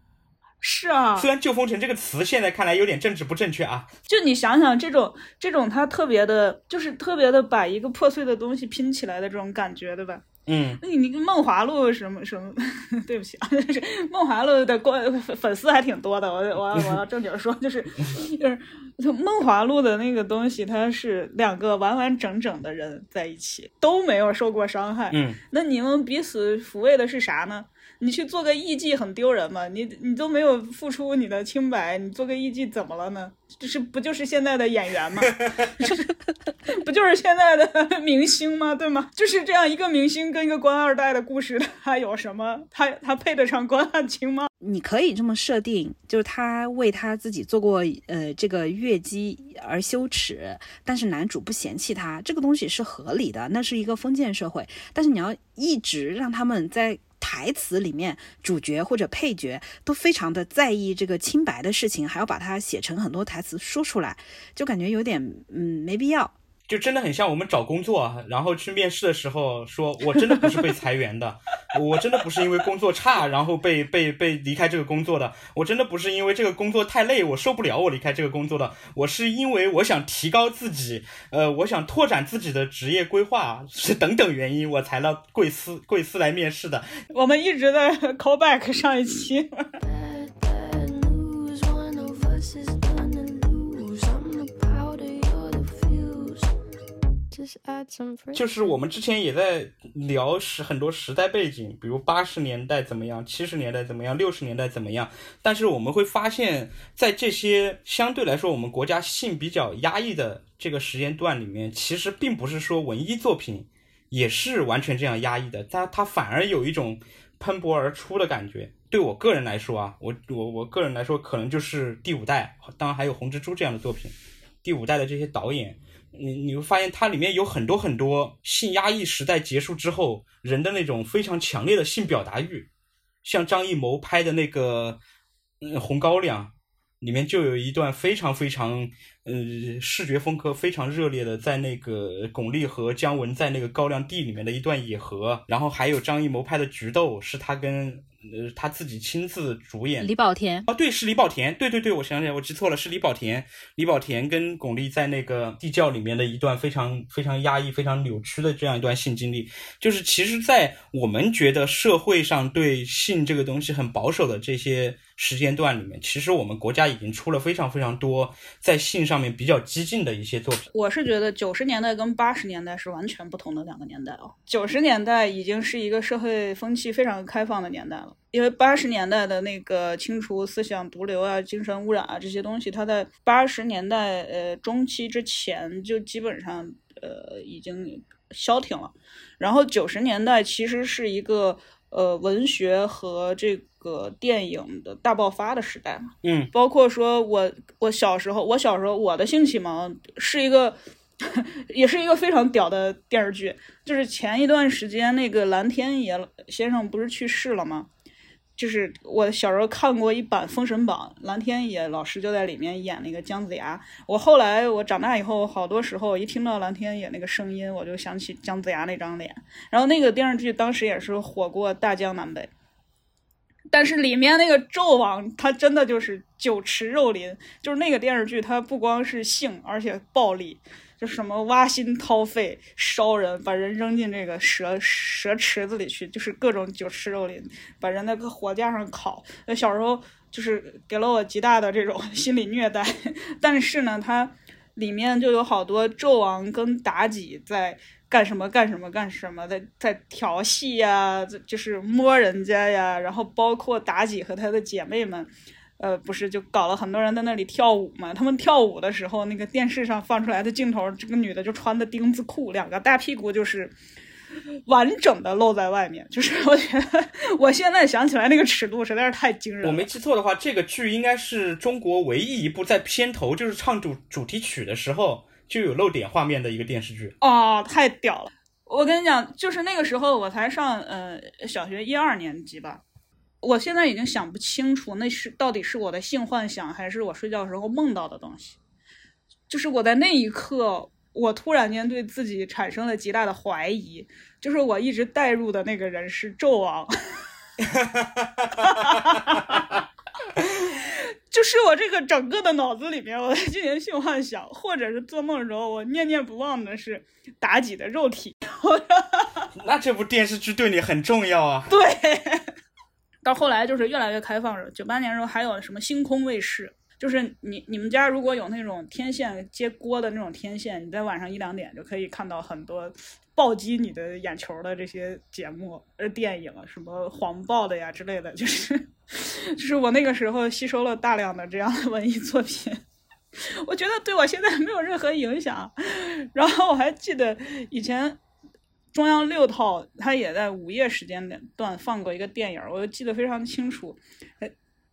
是啊，虽然“旧风尘”这个词现在看来有点政治不正确啊，就你想想这种这种，它特别的，就是特别的把一个破碎的东西拼起来的这种感觉，对吧？嗯，那你那个梦华录什么什么，对不起啊，就 是梦华录的观粉丝还挺多的，我我要我要正经说，就是就是梦华录的那个东西，它是两个完完整整的人在一起，都没有受过伤害，嗯，那你们彼此抚慰的是啥呢？你去做个艺妓很丢人吗？你你都没有付出你的清白，你做个艺妓怎么了呢？这是不就是现在的演员吗？不就是现在的 明星吗？对吗？就是这样一个明星跟一个官二代的故事，他有什么？他他配得上关汉卿吗？你可以这么设定，就是他为他自己做过呃这个越姬而羞耻，但是男主不嫌弃他，这个东西是合理的，那是一个封建社会。但是你要一直让他们在台词里面，主角或者配角都非常的在意这个清白的事情，还要把它写成很多台词说出来，就感觉有点嗯没必要。就真的很像我们找工作，啊然后去面试的时候说，我真的不是被裁员的，我真的不是因为工作差然后被被被离开这个工作的，我真的不是因为这个工作太累我受不了我离开这个工作的，我是因为我想提高自己，呃，我想拓展自己的职业规划是等等原因我才到贵司贵司来面试的。我们一直在 call back 上一期。就是我们之前也在聊时很多时代背景，比如八十年代怎么样，七十年代怎么样，六十年代怎么样。但是我们会发现，在这些相对来说我们国家性比较压抑的这个时间段里面，其实并不是说文艺作品也是完全这样压抑的，它它反而有一种喷薄而出的感觉。对我个人来说啊，我我我个人来说，可能就是第五代，当然还有红蜘蛛这样的作品。第五代的这些导演，你你会发现它里面有很多很多性压抑时代结束之后人的那种非常强烈的性表达欲，像张艺谋拍的那个嗯《红高粱》，里面就有一段非常非常呃视觉风格非常热烈的，在那个巩俐和姜文在那个高粱地里面的一段野合，然后还有张艺谋拍的《菊豆》，是他跟呃他自己亲自主演的李保田哦，对，是李保田，对对对，我想起来，我记错了，是李保田。李保田跟巩俐在那个地窖里面的一段非常非常压抑、非常扭曲的这样一段性经历，就是其实，在我们觉得社会上对性这个东西很保守的这些时间段里面，其实我们国家已经出了非常非常多在性上面比较激进的一些作品。我是觉得九十年代跟八十年代是完全不同的两个年代哦。九十年代已经是一个社会风气非常开放的年代了，因为八十年代的那个清除思想毒瘤啊、精神污染啊这些东西，它在八十年代呃中期之前就基本上呃已经消停了。然后九十年代其实是一个呃文学和这电影的大爆发的时代嘛。嗯，包括说我我小时候，我小时候我的性启蒙是一个，也是一个非常屌的电视剧，就是前一段时间那个蓝天野先生不是去世了吗？就是我小时候看过一版《封神榜》，蓝天野老师就在里面演那个姜子牙。我后来我长大以后，好多时候一听到蓝天野那个声音，我就想起姜子牙那张脸。然后那个电视剧当时也是火过大江南北。但是里面那个纣王，他真的就是酒池肉林，就是那个电视剧，它不光是性，而且暴力，就什么挖心掏肺、烧人，把人扔进这个蛇蛇池子里去，就是各种酒池肉林，把人那个火架上烤。那小时候就是给了我极大的这种 心理虐待，但是呢，它里面就有好多纣王跟妲己在。干什么干什么干什么，在在调戏呀，就是摸人家呀，然后包括妲己和她的姐妹们，呃，不是就搞了很多人在那里跳舞嘛？他们跳舞的时候，那个电视上放出来的镜头，这个女的就穿的丁字裤，两个大屁股就是完整的露在外面。就是我觉得我现在想起来那个尺度实在是太惊人了。我没记错的话，这个剧应该是中国唯一一部在片头就是唱主主题曲的时候就有露点画面的一个电视剧。哦，太屌了！我跟你讲，就是那个时候我才上呃小学一二年级吧，我现在已经想不清楚那是到底是我的性幻想，还是我睡觉时候梦到的东西。就是我在那一刻，我突然间对自己产生了极大的怀疑，就是我一直带入的那个人是纣王。就是我这个整个的脑子里面，我在进行性幻想，或者是做梦的时候，我念念不忘的是妲己的肉体。那这部电视剧对你很重要啊。对，到后来就是越来越开放了。九八年的时候还有什么星空卫视，就是你你们家如果有那种天线接锅的那种天线，你在晚上一两点就可以看到很多暴击你的眼球的这些节目、呃电影，什么黄暴的呀之类的，就是 就是我那个时候吸收了大量的这样的文艺作品。我觉得对我现在没有任何影响。然后我还记得以前中央六套，它也在午夜时间段放过一个电影，我就记得非常清楚。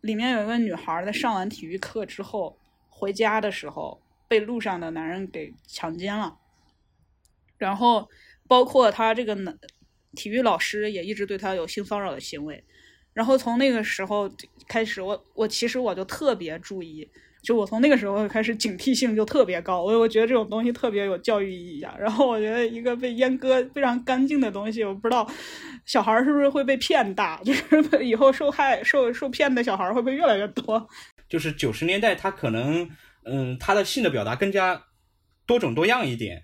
里面有一个女孩在上完体育课之后回家的时候，被路上的男人给强奸了。然后包括他这个男体育老师也一直对他有性骚扰的行为。然后从那个时候开始，我我其实我就特别注意。就我从那个时候开始警惕性就特别高，我我觉得这种东西特别有教育意义啊。然后我觉得一个被阉割非常干净的东西，我不知道小孩是不是会被骗大，就是以后受害受受骗的小孩会不会越来越多？就是九十年代，他可能嗯，他的性的表达更加多种多样一点。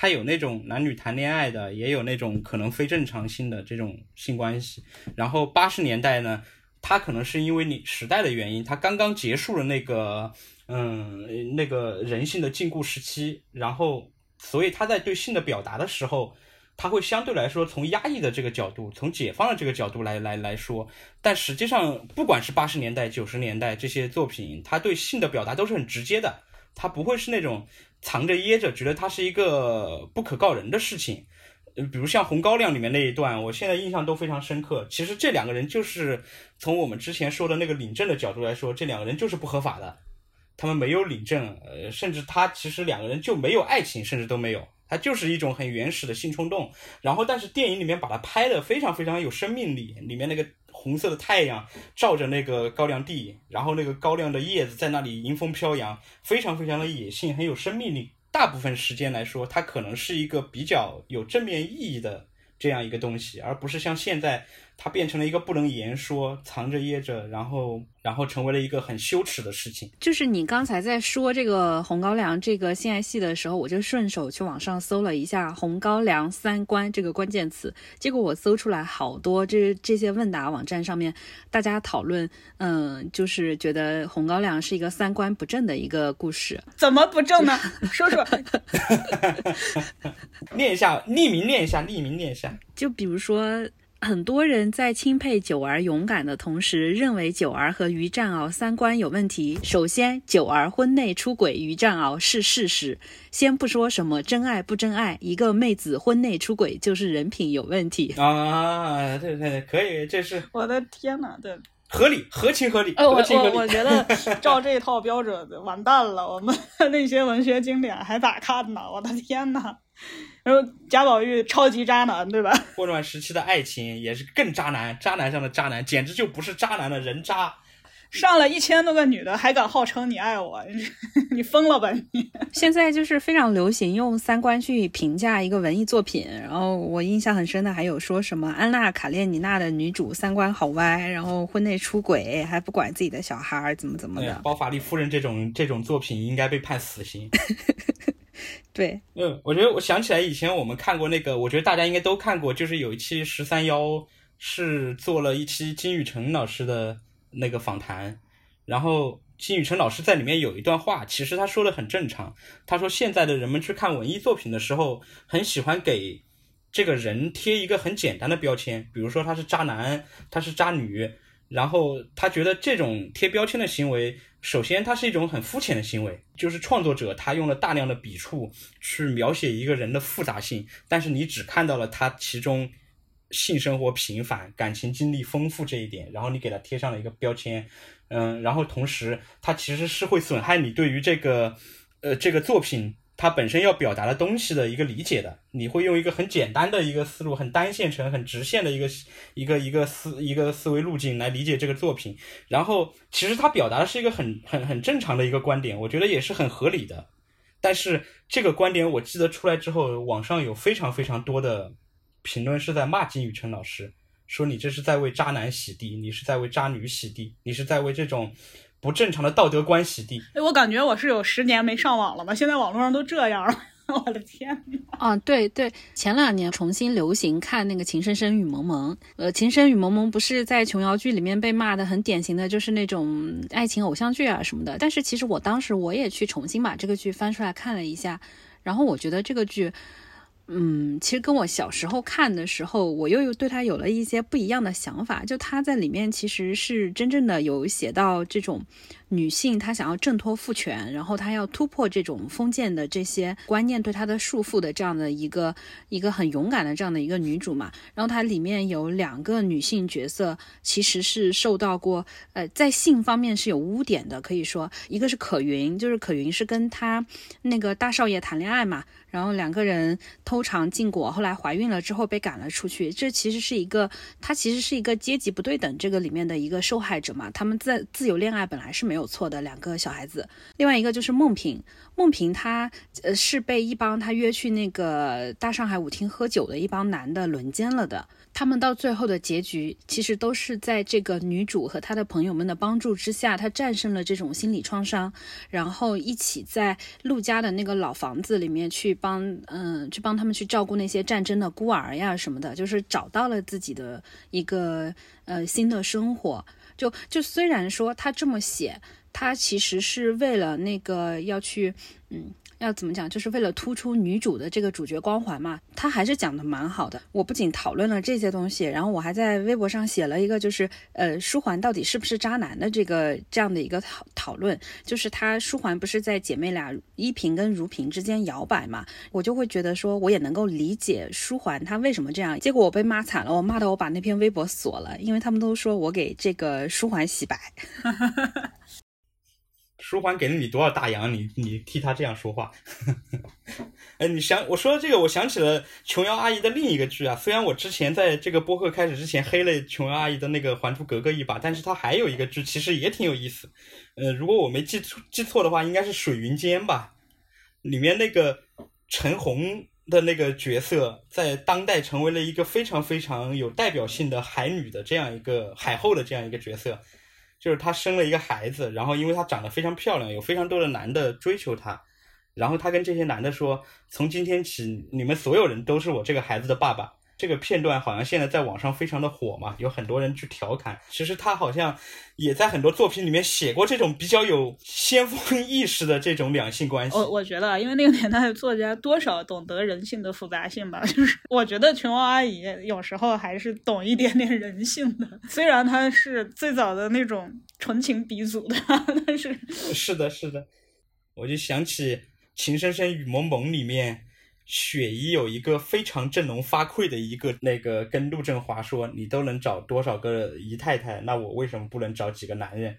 他有那种男女谈恋爱的，也有那种可能非正常性的这种性关系。然后八十年代呢？他可能是因为你时代的原因，他刚刚结束了那个，嗯，那个人性的禁锢时期，然后，所以他在对性的表达的时候，他会相对来说从压抑的这个角度，从解放的这个角度来来来说。但实际上，不管是八十年代、九十年代这些作品，他对性的表达都是很直接的，他不会是那种藏着掖着，觉得它是一个不可告人的事情。比如像《红高粱》里面那一段，我现在印象都非常深刻。其实这两个人就是从我们之前说的那个领证的角度来说，这两个人就是不合法的，他们没有领证，呃，甚至他其实两个人就没有爱情，甚至都没有，他就是一种很原始的性冲动。然后，但是电影里面把它拍的非常非常有生命力，里面那个红色的太阳照着那个高粱地，然后那个高粱的叶子在那里迎风飘扬，非常非常的野性，很有生命力。大部分时间来说，它可能是一个比较有正面意义的这样一个东西，而不是像现在它变成了一个不能言说、藏着掖着，然后然后成为了一个很羞耻的事情。就是你刚才在说这个红高粱这个性爱戏的时候，我就顺手去网上搜了一下“红高粱三观”这个关键词，结果我搜出来好多这这些问答网站上面大家讨论，嗯，就是觉得红高粱是一个三观不正的一个故事。怎么不正呢？说说。念一下，匿名念一下，匿名念一下。就比如说，很多人在钦佩九儿勇敢的同时，认为九儿和于占鳌三观有问题。首先，九儿婚内出轨于占鳌是事实，先不说什么真爱不真爱，一个妹子婚内出轨就是人品有问题。啊，对对对，可以，这是我的天呐，对，合理，合情合理，呃，我。我我觉得 照这套标准完蛋了，我们 那些文学经典还咋看呢？我的天呐！然后贾宝玉超级渣男，对吧？霍乱时期的爱情也是更渣男，渣男上的渣男，简直就不是渣男的人渣。上了一千多个女的，还敢号称你爱我，你 你疯了吧你？现在就是非常流行用三观去评价一个文艺作品，然后我印象很深的还有说什么安娜·卡列尼娜的女主三观好歪，然后婚内出轨，还不管自己的小孩儿怎么怎么的。包法利夫人这种这种作品应该被判死刑。对，嗯，我觉得我想起来以前我们看过那个，我觉得大家应该都看过，就是有一期十三幺是做了一期金宇澄老师的那个访谈，然后金宇澄老师在里面有一段话，其实他说的很正常。他说现在的人们去看文艺作品的时候，很喜欢给这个人贴一个很简单的标签，比如说他是渣男，他是渣女，然后他觉得这种贴标签的行为，首先它是一种很肤浅的行为，就是创作者他用了大量的笔触去描写一个人的复杂性，但是你只看到了他其中性生活平凡、感情经历丰富这一点，然后你给他贴上了一个标签，嗯，然后同时它其实是会损害你对于这个呃这个作品它本身要表达的东西的一个理解的，你会用一个很简单的一个思路，很单线程、很直线的一个一个一个思一个思维路径来理解这个作品。然后，其实它表达的是一个很很很正常的一个观点，我觉得也是很合理的。但是这个观点我记得出来之后，网上有非常非常多的评论是在骂金宇澄老师，说你这是在为渣男洗地，你是在为渣女洗地，你是在为这种不正常的道德观洗地。哎，我感觉我是有十年没上网了吧？现在网络上都这样了，我的天！啊，对对，前两年重新流行看那个《情深深雨蒙蒙》，呃，《情深雨蒙蒙》不是在琼瑶剧里面被骂的很典型的就是那种爱情偶像剧啊什么的，但是其实我当时我也去重新把这个剧翻出来看了一下，然后我觉得这个剧。嗯，其实跟我小时候看的时候，我又有对他有了一些不一样的想法。就他在里面其实是真正的有写到这种女性，她想要挣脱父权，然后她要突破这种封建的这些观念对她的束缚的这样的一个一个很勇敢的这样的一个女主嘛。然后它里面有两个女性角色，其实是受到过呃在性方面是有污点的，可以说一个是可云，就是可云是跟她那个大少爷谈恋爱嘛。然后两个人偷尝禁果，后来怀孕了之后被赶了出去。这其实是一个，它其实是一个阶级不对等这个里面的一个受害者嘛。他们在自由恋爱本来是没有有错的，两个小孩子。另外一个就是孟平，孟平他呃是被一帮他约去那个大上海舞厅喝酒的一帮男的轮奸了的。他们到最后的结局，其实都是在这个女主和她的朋友们的帮助之下，她战胜了这种心理创伤，然后一起在陆家的那个老房子里面去帮，嗯，去帮他们去照顾那些战争的孤儿呀什么的，就是找到了自己的一个呃新的生活。就就虽然说他这么写，他其实是为了那个要去，嗯。要怎么讲？就是为了突出女主的这个主角光环嘛，他还是讲的蛮好的。我不仅讨论了这些东西，然后我还在微博上写了一个，就是呃，舒缓到底是不是渣男的这个这样的一个讨讨论。就是他舒缓不是在姐妹俩依萍跟如萍之间摇摆嘛，我就会觉得说，我也能够理解舒缓他为什么这样。结果我被骂惨了，我骂到我把那篇微博锁了，因为他们都说我给这个舒缓洗白。舒缓给了你多少大洋？你你替他这样说话？哎，你想我说的这个，我想起了琼瑶阿姨的另一个剧啊。虽然我之前在这个播客开始之前黑了琼瑶阿姨的那个《还珠格格》一把，但是她还有一个剧，其实也挺有意思。呃，如果我没记错记错的话，应该是《水云间》吧。里面那个陈红的那个角色，在当代成为了一个非常非常有代表性的海女的这样一个海后的这样一个角色。就是她生了一个孩子，然后因为她长得非常漂亮，有非常多的男的追求她，然后她跟这些男的说：“从今天起，你们所有人都是我这个孩子的爸爸。”这个片段好像现在在网上非常的火嘛，有很多人去调侃。其实他好像也在很多作品里面写过这种比较有先锋意识的这种两性关系。我我觉得，因为那个年代的作家多少懂得人性的复杂性吧，就是我觉得琼瑶阿姨有时候还是懂一点点人性的，虽然她是最早的那种纯情鼻祖的，但是是的，是的，我就想起《情深深雨蒙蒙》里面。雪姨有一个非常振聋发聩的一个那个跟陆振华说：“你都能找多少个姨太太，那我为什么不能找几个男人？”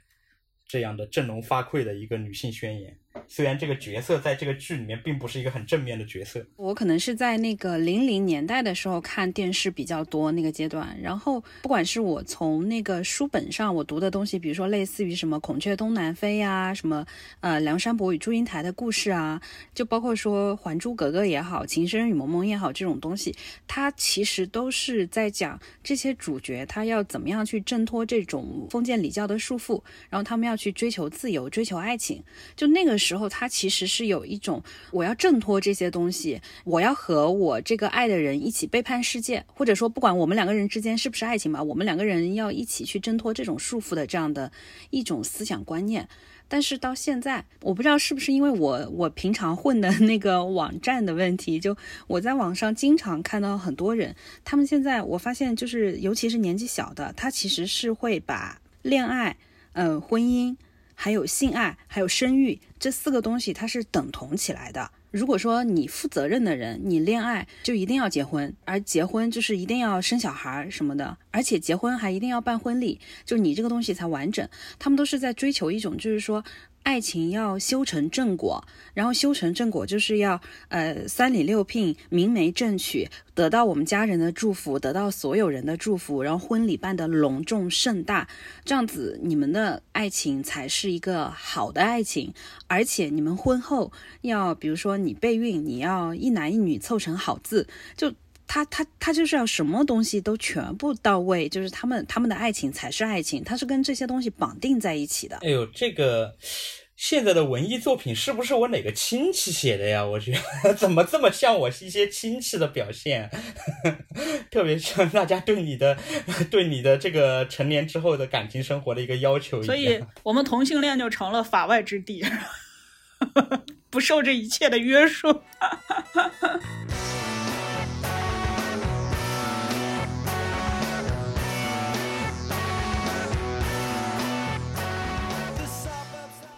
这样的振聋发聩的一个女性宣言。虽然这个角色在这个剧里面并不是一个很正面的角色，我可能是在那个零零年代的时候看电视比较多那个阶段，然后不管是我从那个书本上我读的东西，比如说类似于什么《孔雀东南飞》呀，什么呃《梁山伯与祝英台》的故事啊，就包括说《还珠格格》也好，《情深深雨蒙蒙》也好，这种东西，它其实都是在讲这些主角他要怎么样去挣脱这种封建礼教的束缚，然后他们要去追求自由、追求爱情，就那个时候。他其实是有一种我要挣脱这些东西，我要和我这个爱的人一起背叛世界，或者说不管我们两个人之间是不是爱情吧，我们两个人要一起去挣脱这种束缚的这样的一种思想观念。但是到现在，我不知道是不是因为我我平常混的那个网站的问题，就我在网上经常看到很多人，他们现在我发现就是尤其是年纪小的，他其实是会把恋爱、呃婚姻。还有性爱，还有生育这四个东西，它是等同起来的。如果说你负责任的人，你恋爱就一定要结婚，而结婚就是一定要生小孩什么的，而且结婚还一定要办婚礼，就你这个东西才完整。他们都是在追求一种，就是说。爱情要修成正果，然后修成正果就是要呃三礼六聘、明媒正娶，得到我们家人的祝福，得到所有人的祝福，然后婚礼办得隆重盛大，这样子你们的爱情才是一个好的爱情。而且你们婚后要，比如说你备孕，你要一男一女凑成好字，就他他他就是要什么东西都全部到位，就是他们他们的爱情才是爱情，他是跟这些东西绑定在一起的。哎呦，这个现在的文艺作品是不是我哪个亲戚写的呀？我觉得 怎么这么像我一些亲戚的表现，特别像大家对你的对你的这个成年之后的感情生活的一个要求一样。所以我们同性恋就成了法外之地，不受这一切的约束。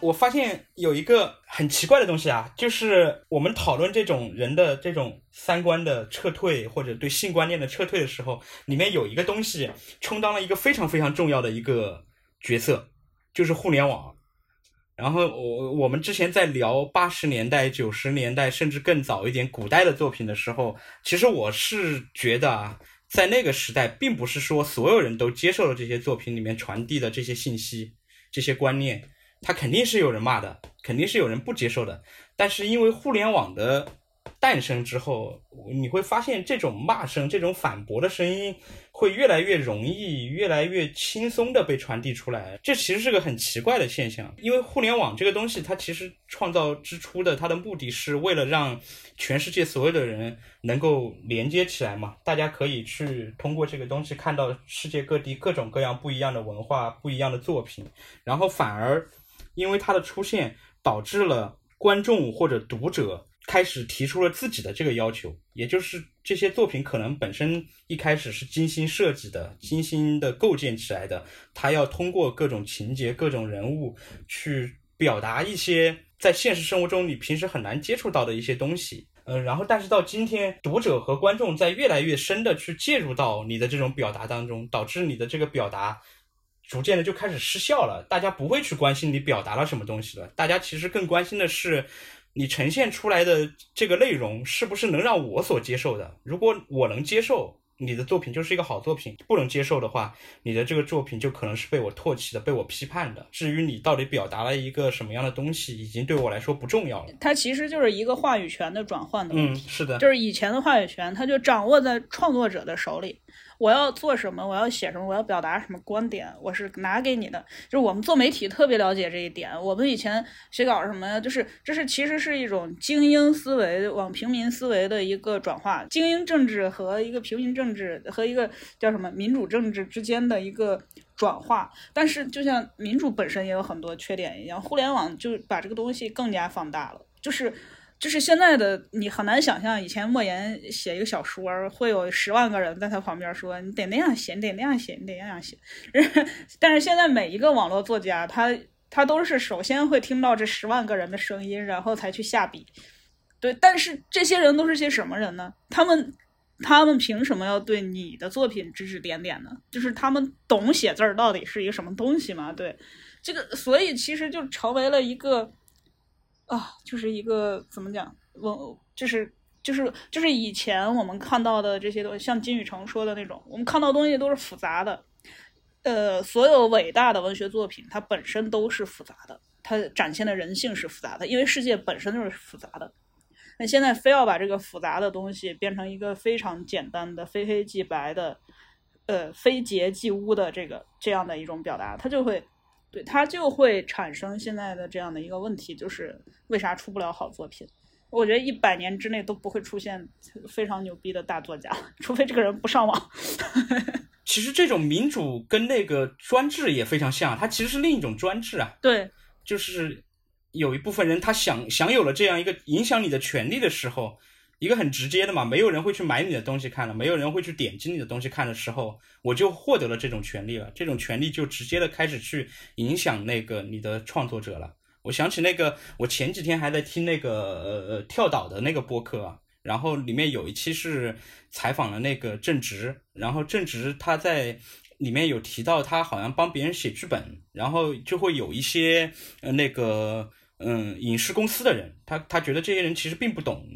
我发现有一个很奇怪的东西啊，就是我们讨论这种人的这种三观的撤退，或者对性观念的撤退的时候，里面有一个东西充当了一个非常非常重要的一个角色，就是互联网。然后我我们之前在聊八十年代、九十年代，甚至更早一点古代的作品的时候，其实我是觉得啊，在那个时代，并不是说所有人都接受了这些作品里面传递的这些信息、这些观念。他肯定是有人骂的，肯定是有人不接受的。但是因为互联网的诞生之后，你会发现这种骂声、这种反驳的声音会越来越容易、越来越轻松的被传递出来。这其实是个很奇怪的现象，因为互联网这个东西，它其实创造之初的它的目的是为了让全世界所有的人能够连接起来嘛，大家可以去通过这个东西看到世界各地各种各样不一样的文化、不一样的作品，然后反而。因为它的出现，导致了观众或者读者开始提出了自己的这个要求，也就是这些作品可能本身一开始是精心设计的、精心的构建起来的，它要通过各种情节、各种人物去表达一些在现实生活中你平时很难接触到的一些东西。嗯，然后但是到今天，读者和观众在越来越深的去介入到你的这种表达当中，导致你的这个表达。逐渐的就开始失效了，大家不会去关心你表达了什么东西了，大家其实更关心的是，你呈现出来的这个内容是不是能让我所接受的。如果我能接受，你的作品就是一个好作品；不能接受的话，你的这个作品就可能是被我唾弃的、被我批判的。至于你到底表达了一个什么样的东西，已经对我来说不重要了。它其实就是一个话语权的转换的问嗯，题，是的，就是以前的话语权，它就掌握在创作者的手里。我要做什么，我要写什么，我要表达什么观点，我是拿给你的。就是我们做媒体特别了解这一点。我们以前写稿什么呀，就是这是其实是一种精英思维往平民思维的一个转化，精英政治和一个平民政治和一个叫什么民主政治之间的一个转化。但是就像民主本身也有很多缺点一样，互联网就把这个东西更加放大了，就是。就是现在的你很难想象，以前莫言写一个小说，会有十万个人在他旁边说：“你得那样写，你得那样写，你得那样写。”但是现在每一个网络作家，他他都是首先会听到这十万个人的声音，然后才去下笔。对，但是这些人都是些什么人呢？他们他们凭什么要对你的作品指指点点呢？就是他们懂写字儿到底是一个什么东西吗？对，这个所以其实就成为了一个。啊，就是一个怎么讲，文就是就是就是以前我们看到的这些东西，像金宇成说的那种，我们看到东西都是复杂的。呃，所有伟大的文学作品，它本身都是复杂的，它展现的人性是复杂的，因为世界本身就是复杂的。那现在非要把这个复杂的东西变成一个非常简单的、非黑即白的、呃非洁即污的这个这样的一种表达，它就会。对，它就会产生现在的这样的一个问题，就是为啥出不了好作品？我觉得一百年之内都不会出现非常牛逼的大作家，除非这个人不上网。其实这种民主跟那个专制也非常像，它其实是另一种专制啊。对，就是有一部分人他享享有了这样一个影响你的权利的时候，一个很直接的嘛，没有人会去买你的东西看了，没有人会去点击你的东西看的时候，我就获得了这种权利了，这种权利就直接的开始去影响那个你的创作者了。我想起那个，我前几天还在听那个呃跳岛的那个播客，然后里面有一期是采访了那个郑直，然后郑直他在里面有提到他好像帮别人写剧本，然后就会有一些呃那个嗯影视公司的人，他他觉得这些人其实并不懂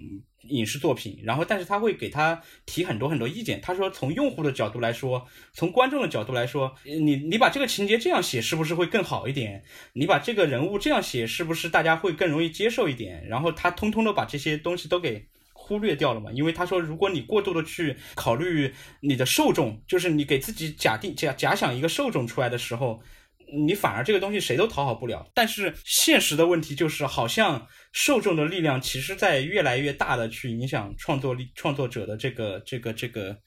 影视作品，然后但是他会给他提很多很多意见。他说从用户的角度来说，从观众的角度来说，你你把这个情节这样写是不是会更好一点？你把这个人物这样写是不是大家会更容易接受一点？然后他通通的把这些东西都给。忽略掉了嘛？因为他说，如果你过度的去考虑你的受众，就是你给自己假定假假想一个受众出来的时候，你反而这个东西谁都讨好不了。但是现实的问题就是，好像受众的力量其实在越来越大的去影响创作力创作者的这个这个这个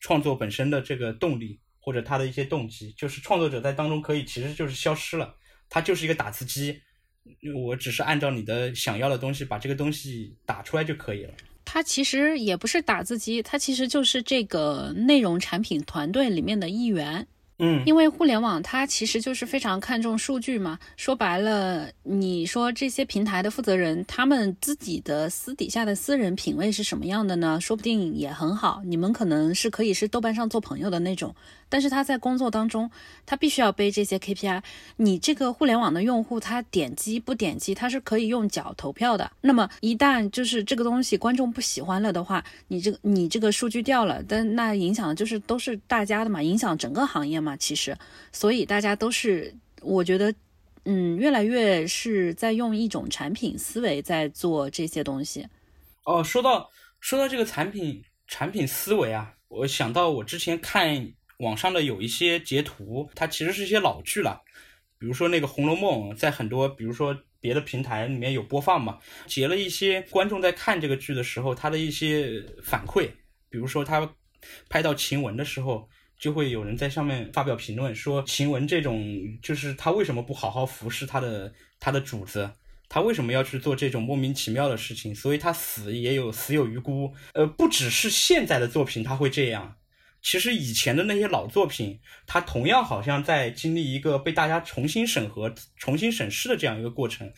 创作本身的这个动力或者他的一些动机，就是创作者在当中可以其实就是消失了，他就是一个打字机。我只是按照你的想要的东西把这个东西打出来就可以了。它其实也不是打字机，它其实就是这个内容产品团队里面的一员。嗯，因为互联网它其实就是非常看重数据嘛。说白了，你说这些平台的负责人，他们自己的私底下的私人品味是什么样的呢？说不定也很好，你们可能是可以是豆瓣上做朋友的那种。但是他在工作当中，他必须要背这些 KPI。你这个互联网的用户，他点击不点击，他是可以用脚投票的。那么一旦就是这个东西观众不喜欢了的话，你这个你这个数据掉了，但那影响的就是都是大家的嘛，影响整个行业嘛。其实，所以大家都是，我觉得，嗯，越来越是在用一种产品思维在做这些东西。哦，说到说到这个产品产品思维啊，我想到我之前看网上的有一些截图，它其实是一些老剧了，比如说那个《红楼梦》，在很多比如说别的平台里面有播放嘛，截了一些观众在看这个剧的时候他的一些反馈，比如说他拍到晴雯的时候。就会有人在上面发表评论，说晴雯这种就是他为什么不好好服侍他的他的主子，他为什么要去做这种莫名其妙的事情？所以他死也有死有余辜。呃，不只是现在的作品他会这样，其实以前的那些老作品，它同样好像在经历一个被大家重新审核、重新审视的这样一个过程。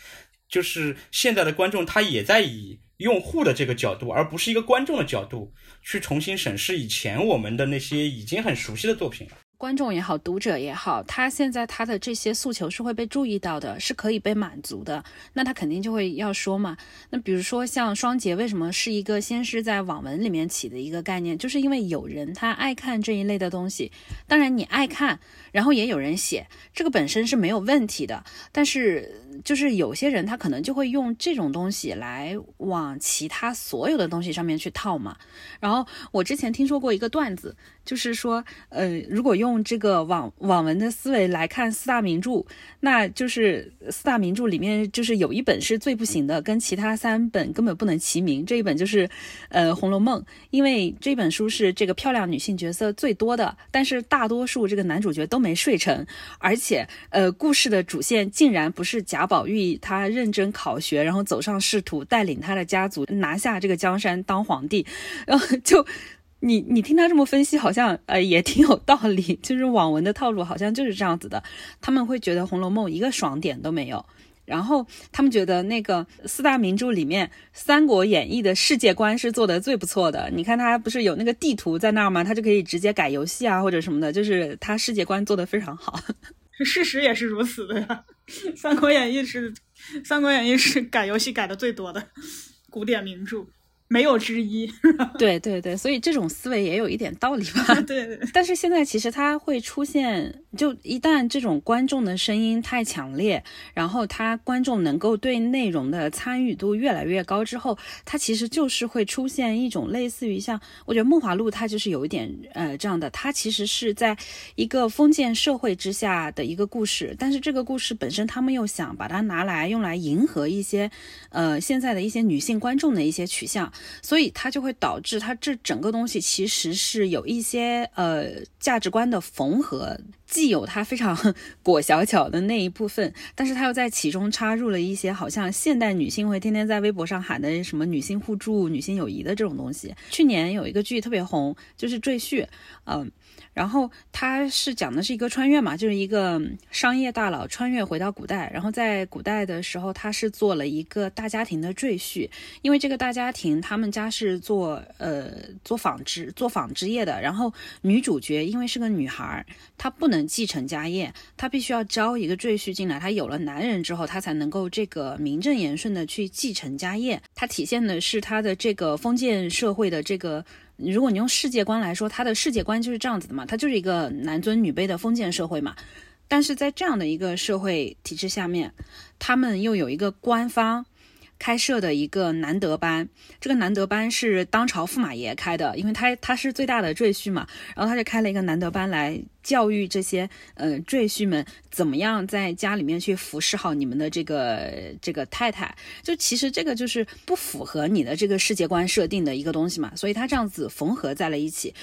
就是现在的观众，他也在以用户的这个角度，而不是一个观众的角度，去重新审视以前我们的那些已经很熟悉的作品了。观众也好，读者也好，他现在他的这些诉求是会被注意到的，是可以被满足的。那他肯定就会要说嘛。那比如说像双杰，为什么是一个先是在网文里面起的一个概念，就是因为有人他爱看这一类的东西。当然你爱看，然后也有人写，这个本身是没有问题的。但是就是有些人他可能就会用这种东西来往其他所有的东西上面去套嘛。然后我之前听说过一个段子，就是说，呃，如果用这个网网文的思维来看四大名著，那就是四大名著里面就是有一本是最不行的，跟其他三本根本不能齐名。这一本就是，呃，《红楼梦》，因为这本书是这个漂亮女性角色最多的，但是大多数这个男主角都没睡成，而且，呃，故事的主线竟然不是贾宝玉他认真考学，然后走上仕途，带领他的家族拿下这个江山当皇帝，然后就。你你听他这么分析，好像呃也挺有道理，就是网文的套路好像就是这样子的。他们会觉得《红楼梦》一个爽点都没有，然后他们觉得那个四大名著里面，《三国演义》的世界观是做的最不错的。你看他不是有那个地图在那儿吗？他就可以直接改游戏啊或者什么的，就是他世界观做的非常好。事实也是如此的呀，《三国演义》是《三国演义》是改游戏改的最多的古典名著。没有之一，对对对，所以这种思维也有一点道理吧。对对对。但是现在其实它会出现，就一旦这种观众的声音太强烈，然后他观众能够对内容的参与度越来越高之后，它其实就是会出现一种类似于像，我觉得《梦华录》它就是有一点呃这样的，它其实是在一个封建社会之下的一个故事，但是这个故事本身他们又想把它拿来用来迎合一些呃现在的一些女性观众的一些取向。所以它就会导致它这整个东西其实是有一些呃价值观的缝合，既有它非常 裹小巧的那一部分，但是它又在其中插入了一些好像现代女性会天天在微博上喊的什么女性互助、女性友谊的这种东西。去年有一个剧特别红，就是《赘婿》，嗯、然后他是讲的是一个穿越嘛，就是一个商业大佬穿越回到古代，然后在古代的时候，他是做了一个大家庭的赘婿，因为这个大家庭他们家是做呃做纺织做纺织业的，然后女主角因为是个女孩，她不能继承家业，她必须要招一个赘婿进来，她有了男人之后，她才能够这个名正言顺的去继承家业。它体现的是她的这个封建社会的这个。如果你用世界观来说，他的世界观就是这样子的嘛，他就是一个男尊女卑的封建社会嘛。但是在这样的一个社会体制下面，他们又有一个官方开设的一个男德班，这个男德班是当朝驸马爷开的，因为他他是最大的赘婿嘛，然后他就开了一个男德班来教育这些呃赘婿们怎么样在家里面去服侍好你们的这个这个太太，就其实这个就是不符合你的这个世界观设定的一个东西嘛，所以他这样子缝合在了一起，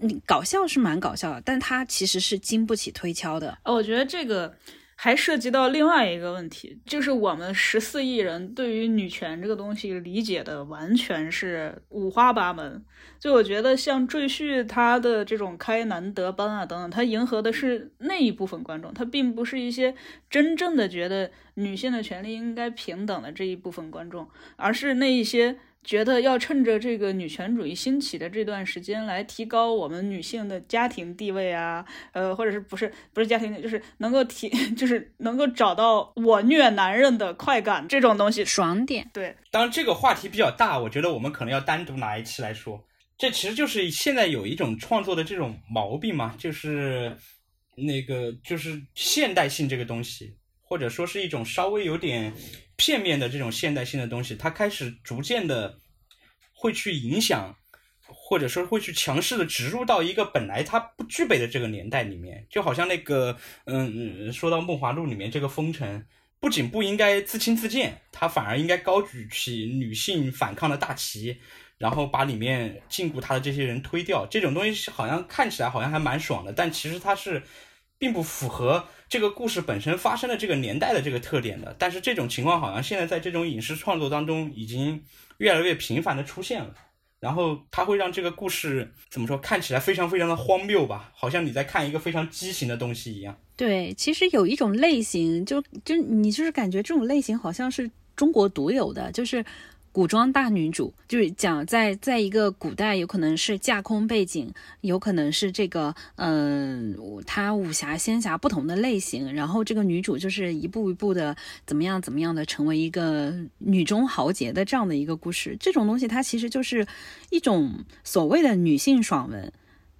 你搞笑是蛮搞笑的，但他其实是经不起推敲的。呃，我觉得这个还涉及到另外一个问题，就是我们十四亿人对于女权这个东西理解的完全是五花八门。就我觉得像赘婿他的这种开男德班啊等等，他迎合的是那一部分观众，他并不是一些真正的觉得女性的权利应该平等的这一部分观众，而是那一些。觉得要趁着这个女权主义兴起的这段时间来提高我们女性的家庭地位啊，呃，或者是不是不是家庭，就是能够提，就是能够找到我虐男人的快感这种东西。爽点，对，当然，这个话题比较大，我觉得我们可能要单独拿一期来说。这其实就是现在有一种创作的这种毛病嘛，就是那个就是现代性这个东西，或者说是一种稍微有点片面的这种现代性的东西，它开始逐渐的会去影响，或者说会去强势的植入到一个本来它不具备的这个年代里面，就好像那个嗯，说到《梦华录》里面这个风尘。不仅不应该自轻自贱，他反而应该高举起女性反抗的大旗，然后把里面禁锢他的这些人推掉。这种东西好像看起来好像还蛮爽的，但其实它是并不符合这个故事本身发生的这个年代的这个特点的。但是这种情况好像现在在这种影视创作当中已经越来越频繁的出现了。然后它会让这个故事怎么说看起来非常非常的荒谬吧，好像你在看一个非常畸形的东西一样。对，其实有一种类型，就就你就是感觉这种类型好像是中国独有的，就是古装大女主，就是讲在在一个古代，有可能是架空背景，有可能是这个嗯，她武侠仙侠不同的类型，然后这个女主就是一步一步的怎么样怎么样的成为一个女中豪杰的这样的一个故事。这种东西它其实就是一种所谓的女性爽文，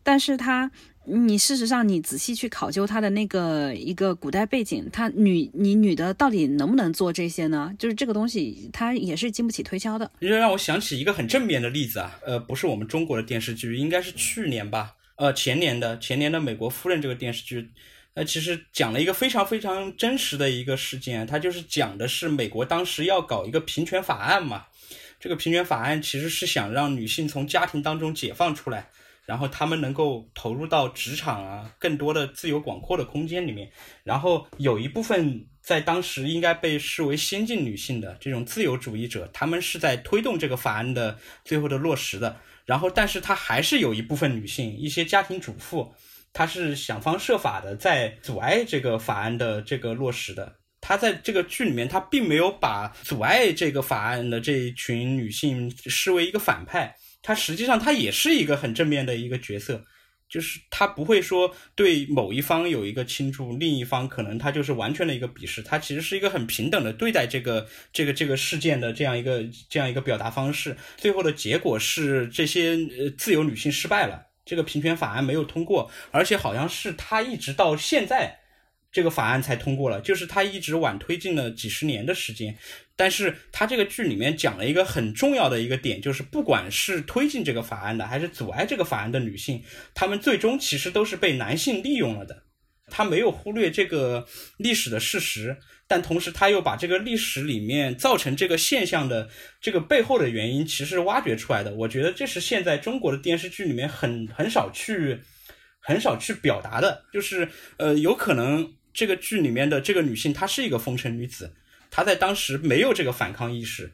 但是它。你事实上，你仔细去考究它的那个一个古代背景，它女你女的到底能不能做这些呢？就是这个东西，它也是经不起推敲的。这让我想起一个很正面的例子啊，呃，不是我们中国的电视剧，应该是去年吧，呃，前年的前年的《美国夫人》这个电视剧，呃，其实讲了一个非常非常真实的一个事件，它就是讲的是美国当时要搞一个平权法案嘛，这个平权法案其实是想让女性从家庭当中解放出来。然后他们能够投入到职场啊，更多的自由广阔的空间里面。然后有一部分在当时应该被视为先进女性的这种自由主义者，他们是在推动这个法案的最后的落实的。然后，但是他还是有一部分女性，一些家庭主妇，她是想方设法的在阻碍这个法案的这个落实的。她在这个剧里面，她并没有把阻碍这个法案的这一群女性视为一个反派。他实际上他也是一个很正面的一个角色，就是他不会说对某一方有一个倾注，另一方可能他就是完全的一个鄙视，他其实是一个很平等的对待这个这个这个事件的这样一个这样一个表达方式。最后的结果是这些呃自由女性失败了，这个平权法案没有通过，而且好像是他一直到现在这个法案才通过了，就是他一直晚推进了几十年的时间。但是他这个剧里面讲了一个很重要的一个点，就是不管是推进这个法案的，还是阻碍这个法案的女性，她们最终其实都是被男性利用了的。他没有忽略这个历史的事实，但同时他又把这个历史里面造成这个现象的这个背后的原因，其实挖掘出来的。我觉得这是现在中国的电视剧里面很很少去很少去表达的，就是呃，有可能这个剧里面的这个女性她是一个风尘女子，她在当时没有这个反抗意识。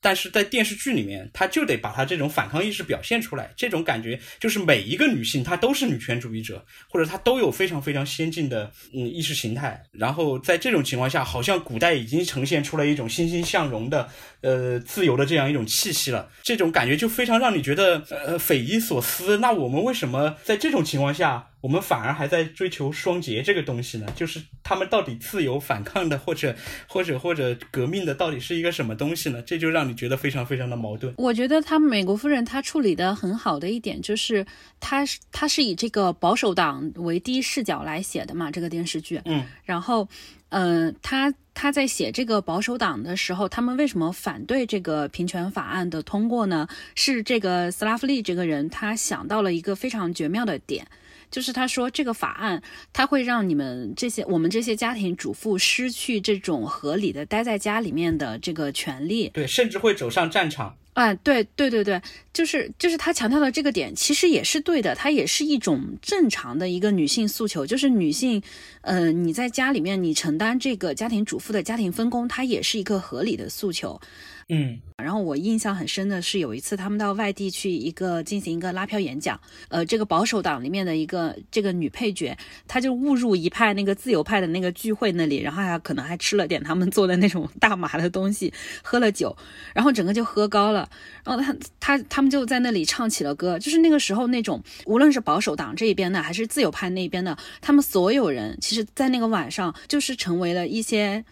但是在电视剧里面，她就得把她这种反抗意识表现出来。这种感觉就是每一个女性她都是女权主义者，或者她都有非常非常先进的嗯意识形态。然后在这种情况下，好像古代已经呈现出了一种欣欣向荣的呃自由的这样一种气息了。这种感觉就非常让你觉得呃匪夷所思。那我们为什么在这种情况下？我们反而还在追求双节这个东西呢，就是他们到底自由反抗的，或者或者或者革命的，到底是一个什么东西呢？这就让你觉得非常非常的矛盾。我觉得他美国夫人她处理的很好的一点就是，她是她是以这个保守党为第一视角来写的嘛，这个电视剧。嗯，然后，嗯、他他在写这个保守党的时候，他们为什么反对这个平权法案的通过呢？是这个斯拉夫利这个人他想到了一个非常绝妙的点。就是他说这个法案，他会让你们这些我们这些家庭主妇失去这种合理的待在家里面的这个权利。对，甚至会走上战场。啊，对对对对，就是就是他强调的这个点，其实也是对的，它也是一种正常的一个女性诉求，就是女性，呃，你在家里面你承担这个家庭主妇的家庭分工，它也是一个合理的诉求。嗯，然后我印象很深的是有一次他们到外地去一个进行一个拉票演讲，呃，这个保守党里面的一个这个女配角，她就误入一派那个自由派的那个聚会那里，然后还可能还吃了点他们做的那种大麻的东西，喝了酒，然后整个就喝高了，然后他他他们就在那里唱起了歌，就是那个时候那种无论是保守党这一边的还是自由派那边的，他们所有人其实，在那个晚上就是成为了一些。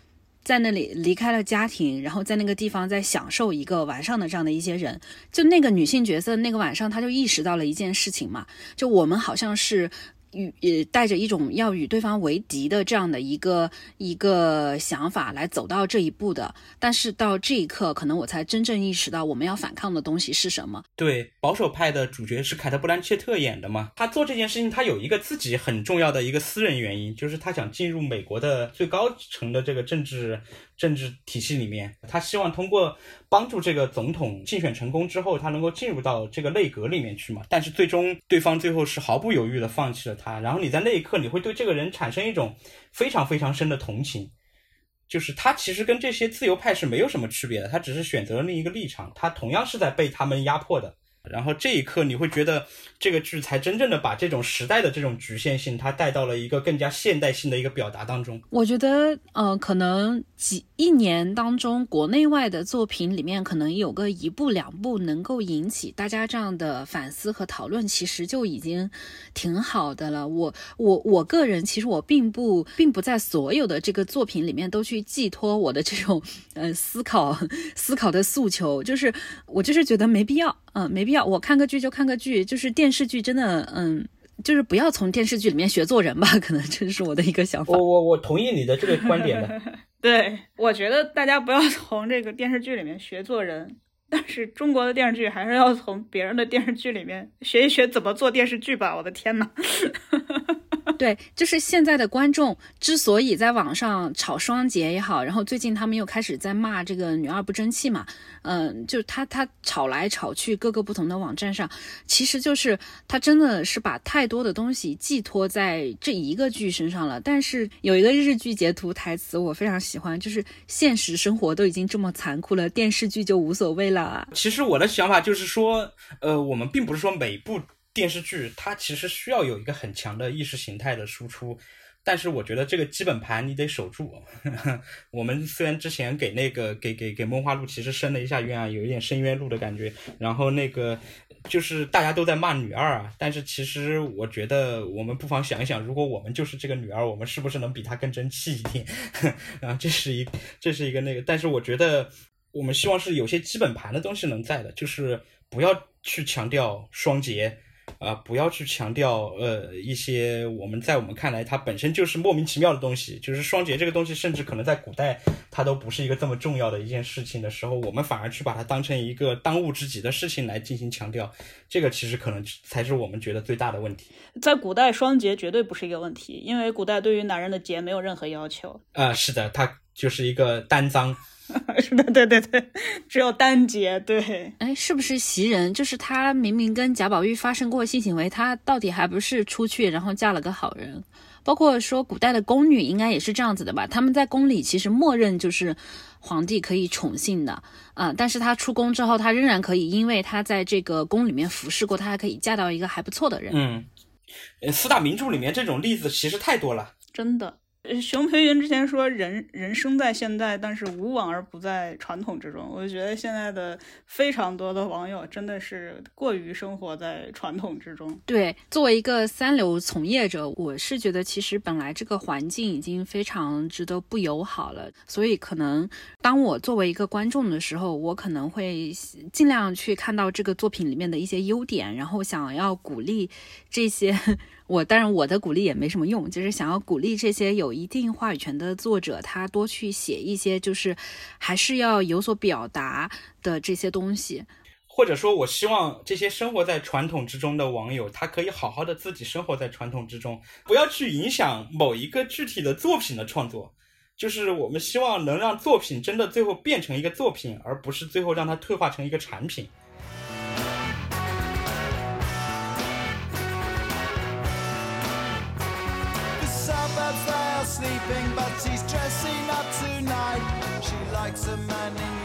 在那里离开了家庭，然后在那个地方在享受一个晚上的这样的一些人，就那个女性角色，那个晚上她就意识到了一件事情嘛，就我们好像是与呃带着一种要与对方为敌的这样的一个一个想法来走到这一步的，但是到这一刻，可能我才真正意识到我们要反抗的东西是什么。对，保守派的主角是凯特·布兰切特演的嘛？他做这件事情，他有一个自己很重要的一个私人原因，就是他想进入美国的最高层的这个政治政治体系里面。他希望通过帮助这个总统竞选成功之后，他能够进入到这个内阁里面去嘛。但是最终对方最后是毫不犹豫的放弃了他。然后你在那一刻，你会对这个人产生一种非常非常深的同情。就是他其实跟这些自由派是没有什么区别的，他只是选择了另一个立场，他同样是在被他们压迫的。然后这一刻，你会觉得这个剧才真正的把这种时代的这种局限性，它带到了一个更加现代性的一个表达当中。我觉得，呃，可能几一年当中，国内外的作品里面，可能有个一部两部能够引起大家这样的反思和讨论，其实就已经挺好的了。我我我个人，其实我并不并不在所有的这个作品里面都去寄托我的这种呃思考 思考的诉求，就是我就是觉得没必要，嗯、没必要。我看个剧就看个剧，就是电视剧真的，嗯。就是不要从电视剧里面学做人吧，可能这是我的一个想法我。我我同意你的这个观点的。对，我觉得大家不要从这个电视剧里面学做人，但是中国的电视剧还是要从别人的电视剧里面学一学怎么做电视剧吧。我的天呐！对，就是现在的观众之所以在网上炒双节也好，然后最近他们又开始在骂这个女二不争气嘛，嗯，就他他吵来吵去，各个不同的网站上，其实就是他真的是把太多的东西寄托在这一个剧身上了。但是有一个日剧截图台词我非常喜欢，就是现实生活都已经这么残酷了，电视剧就无所谓了。其实我的想法就是说，呃，我们并不是说每部电视剧它其实需要有一个很强的意识形态的输出，但是我觉得这个基本盘你得守住。我们虽然之前给那个给给给梦花录其实伸了一下冤啊，有一点深渊路的感觉，然后那个就是大家都在骂女二啊，但是其实我觉得我们不妨想一想，如果我们就是这个女二，我们是不是能比她更争气一点？啊，这是一这是一个那个，但是我觉得我们希望是有些基本盘的东西能在的，就是不要去强调双节。啊、不要去强调呃一些我们在我们看来它本身就是莫名其妙的东西，就是双节这个东西，甚至可能在古代它都不是一个这么重要的一件事情的时候，我们反而去把它当成一个当务之急的事情来进行强调，这个其实可能才是我们觉得最大的问题。在古代，双节绝对不是一个问题，因为古代对于男人的节没有任何要求。啊、是的，它就是一个单脏。是的，对对对，只有单节，对，哎，是不是袭人？就是她明明跟贾宝玉发生过性行为，她到底还不是出去然后嫁了个好人？包括说古代的宫女应该也是这样子的吧？他们在宫里其实默认就是皇帝可以宠幸的，啊、但是她出宫之后，她仍然可以，因为她在这个宫里面服侍过，她还可以嫁到一个还不错的人。嗯，呃四大名著里面这种例子其实太多了。真的。熊培云之前说人人生在现代，但是无往而不在传统之中。我就觉得现在的非常多的网友真的是过于生活在传统之中。对，作为一个三流从业者，我是觉得其实本来这个环境已经非常值得不友好了，所以可能当我作为一个观众的时候，我可能会尽量去看到这个作品里面的一些优点，然后想要鼓励这些。我当然我的鼓励也没什么用，就是想要鼓励这些有一定话语权的作者，他多去写一些就是还是要有所表达的这些东西。或者说，我希望这些生活在传统之中的网友，他可以好好的自己生活在传统之中，不要去影响某一个具体的作品的创作。就是我们希望能让作品真的最后变成一个作品，而不是最后让它退化成一个产品。Sleeping, but she's dressing up tonight. She likes a man in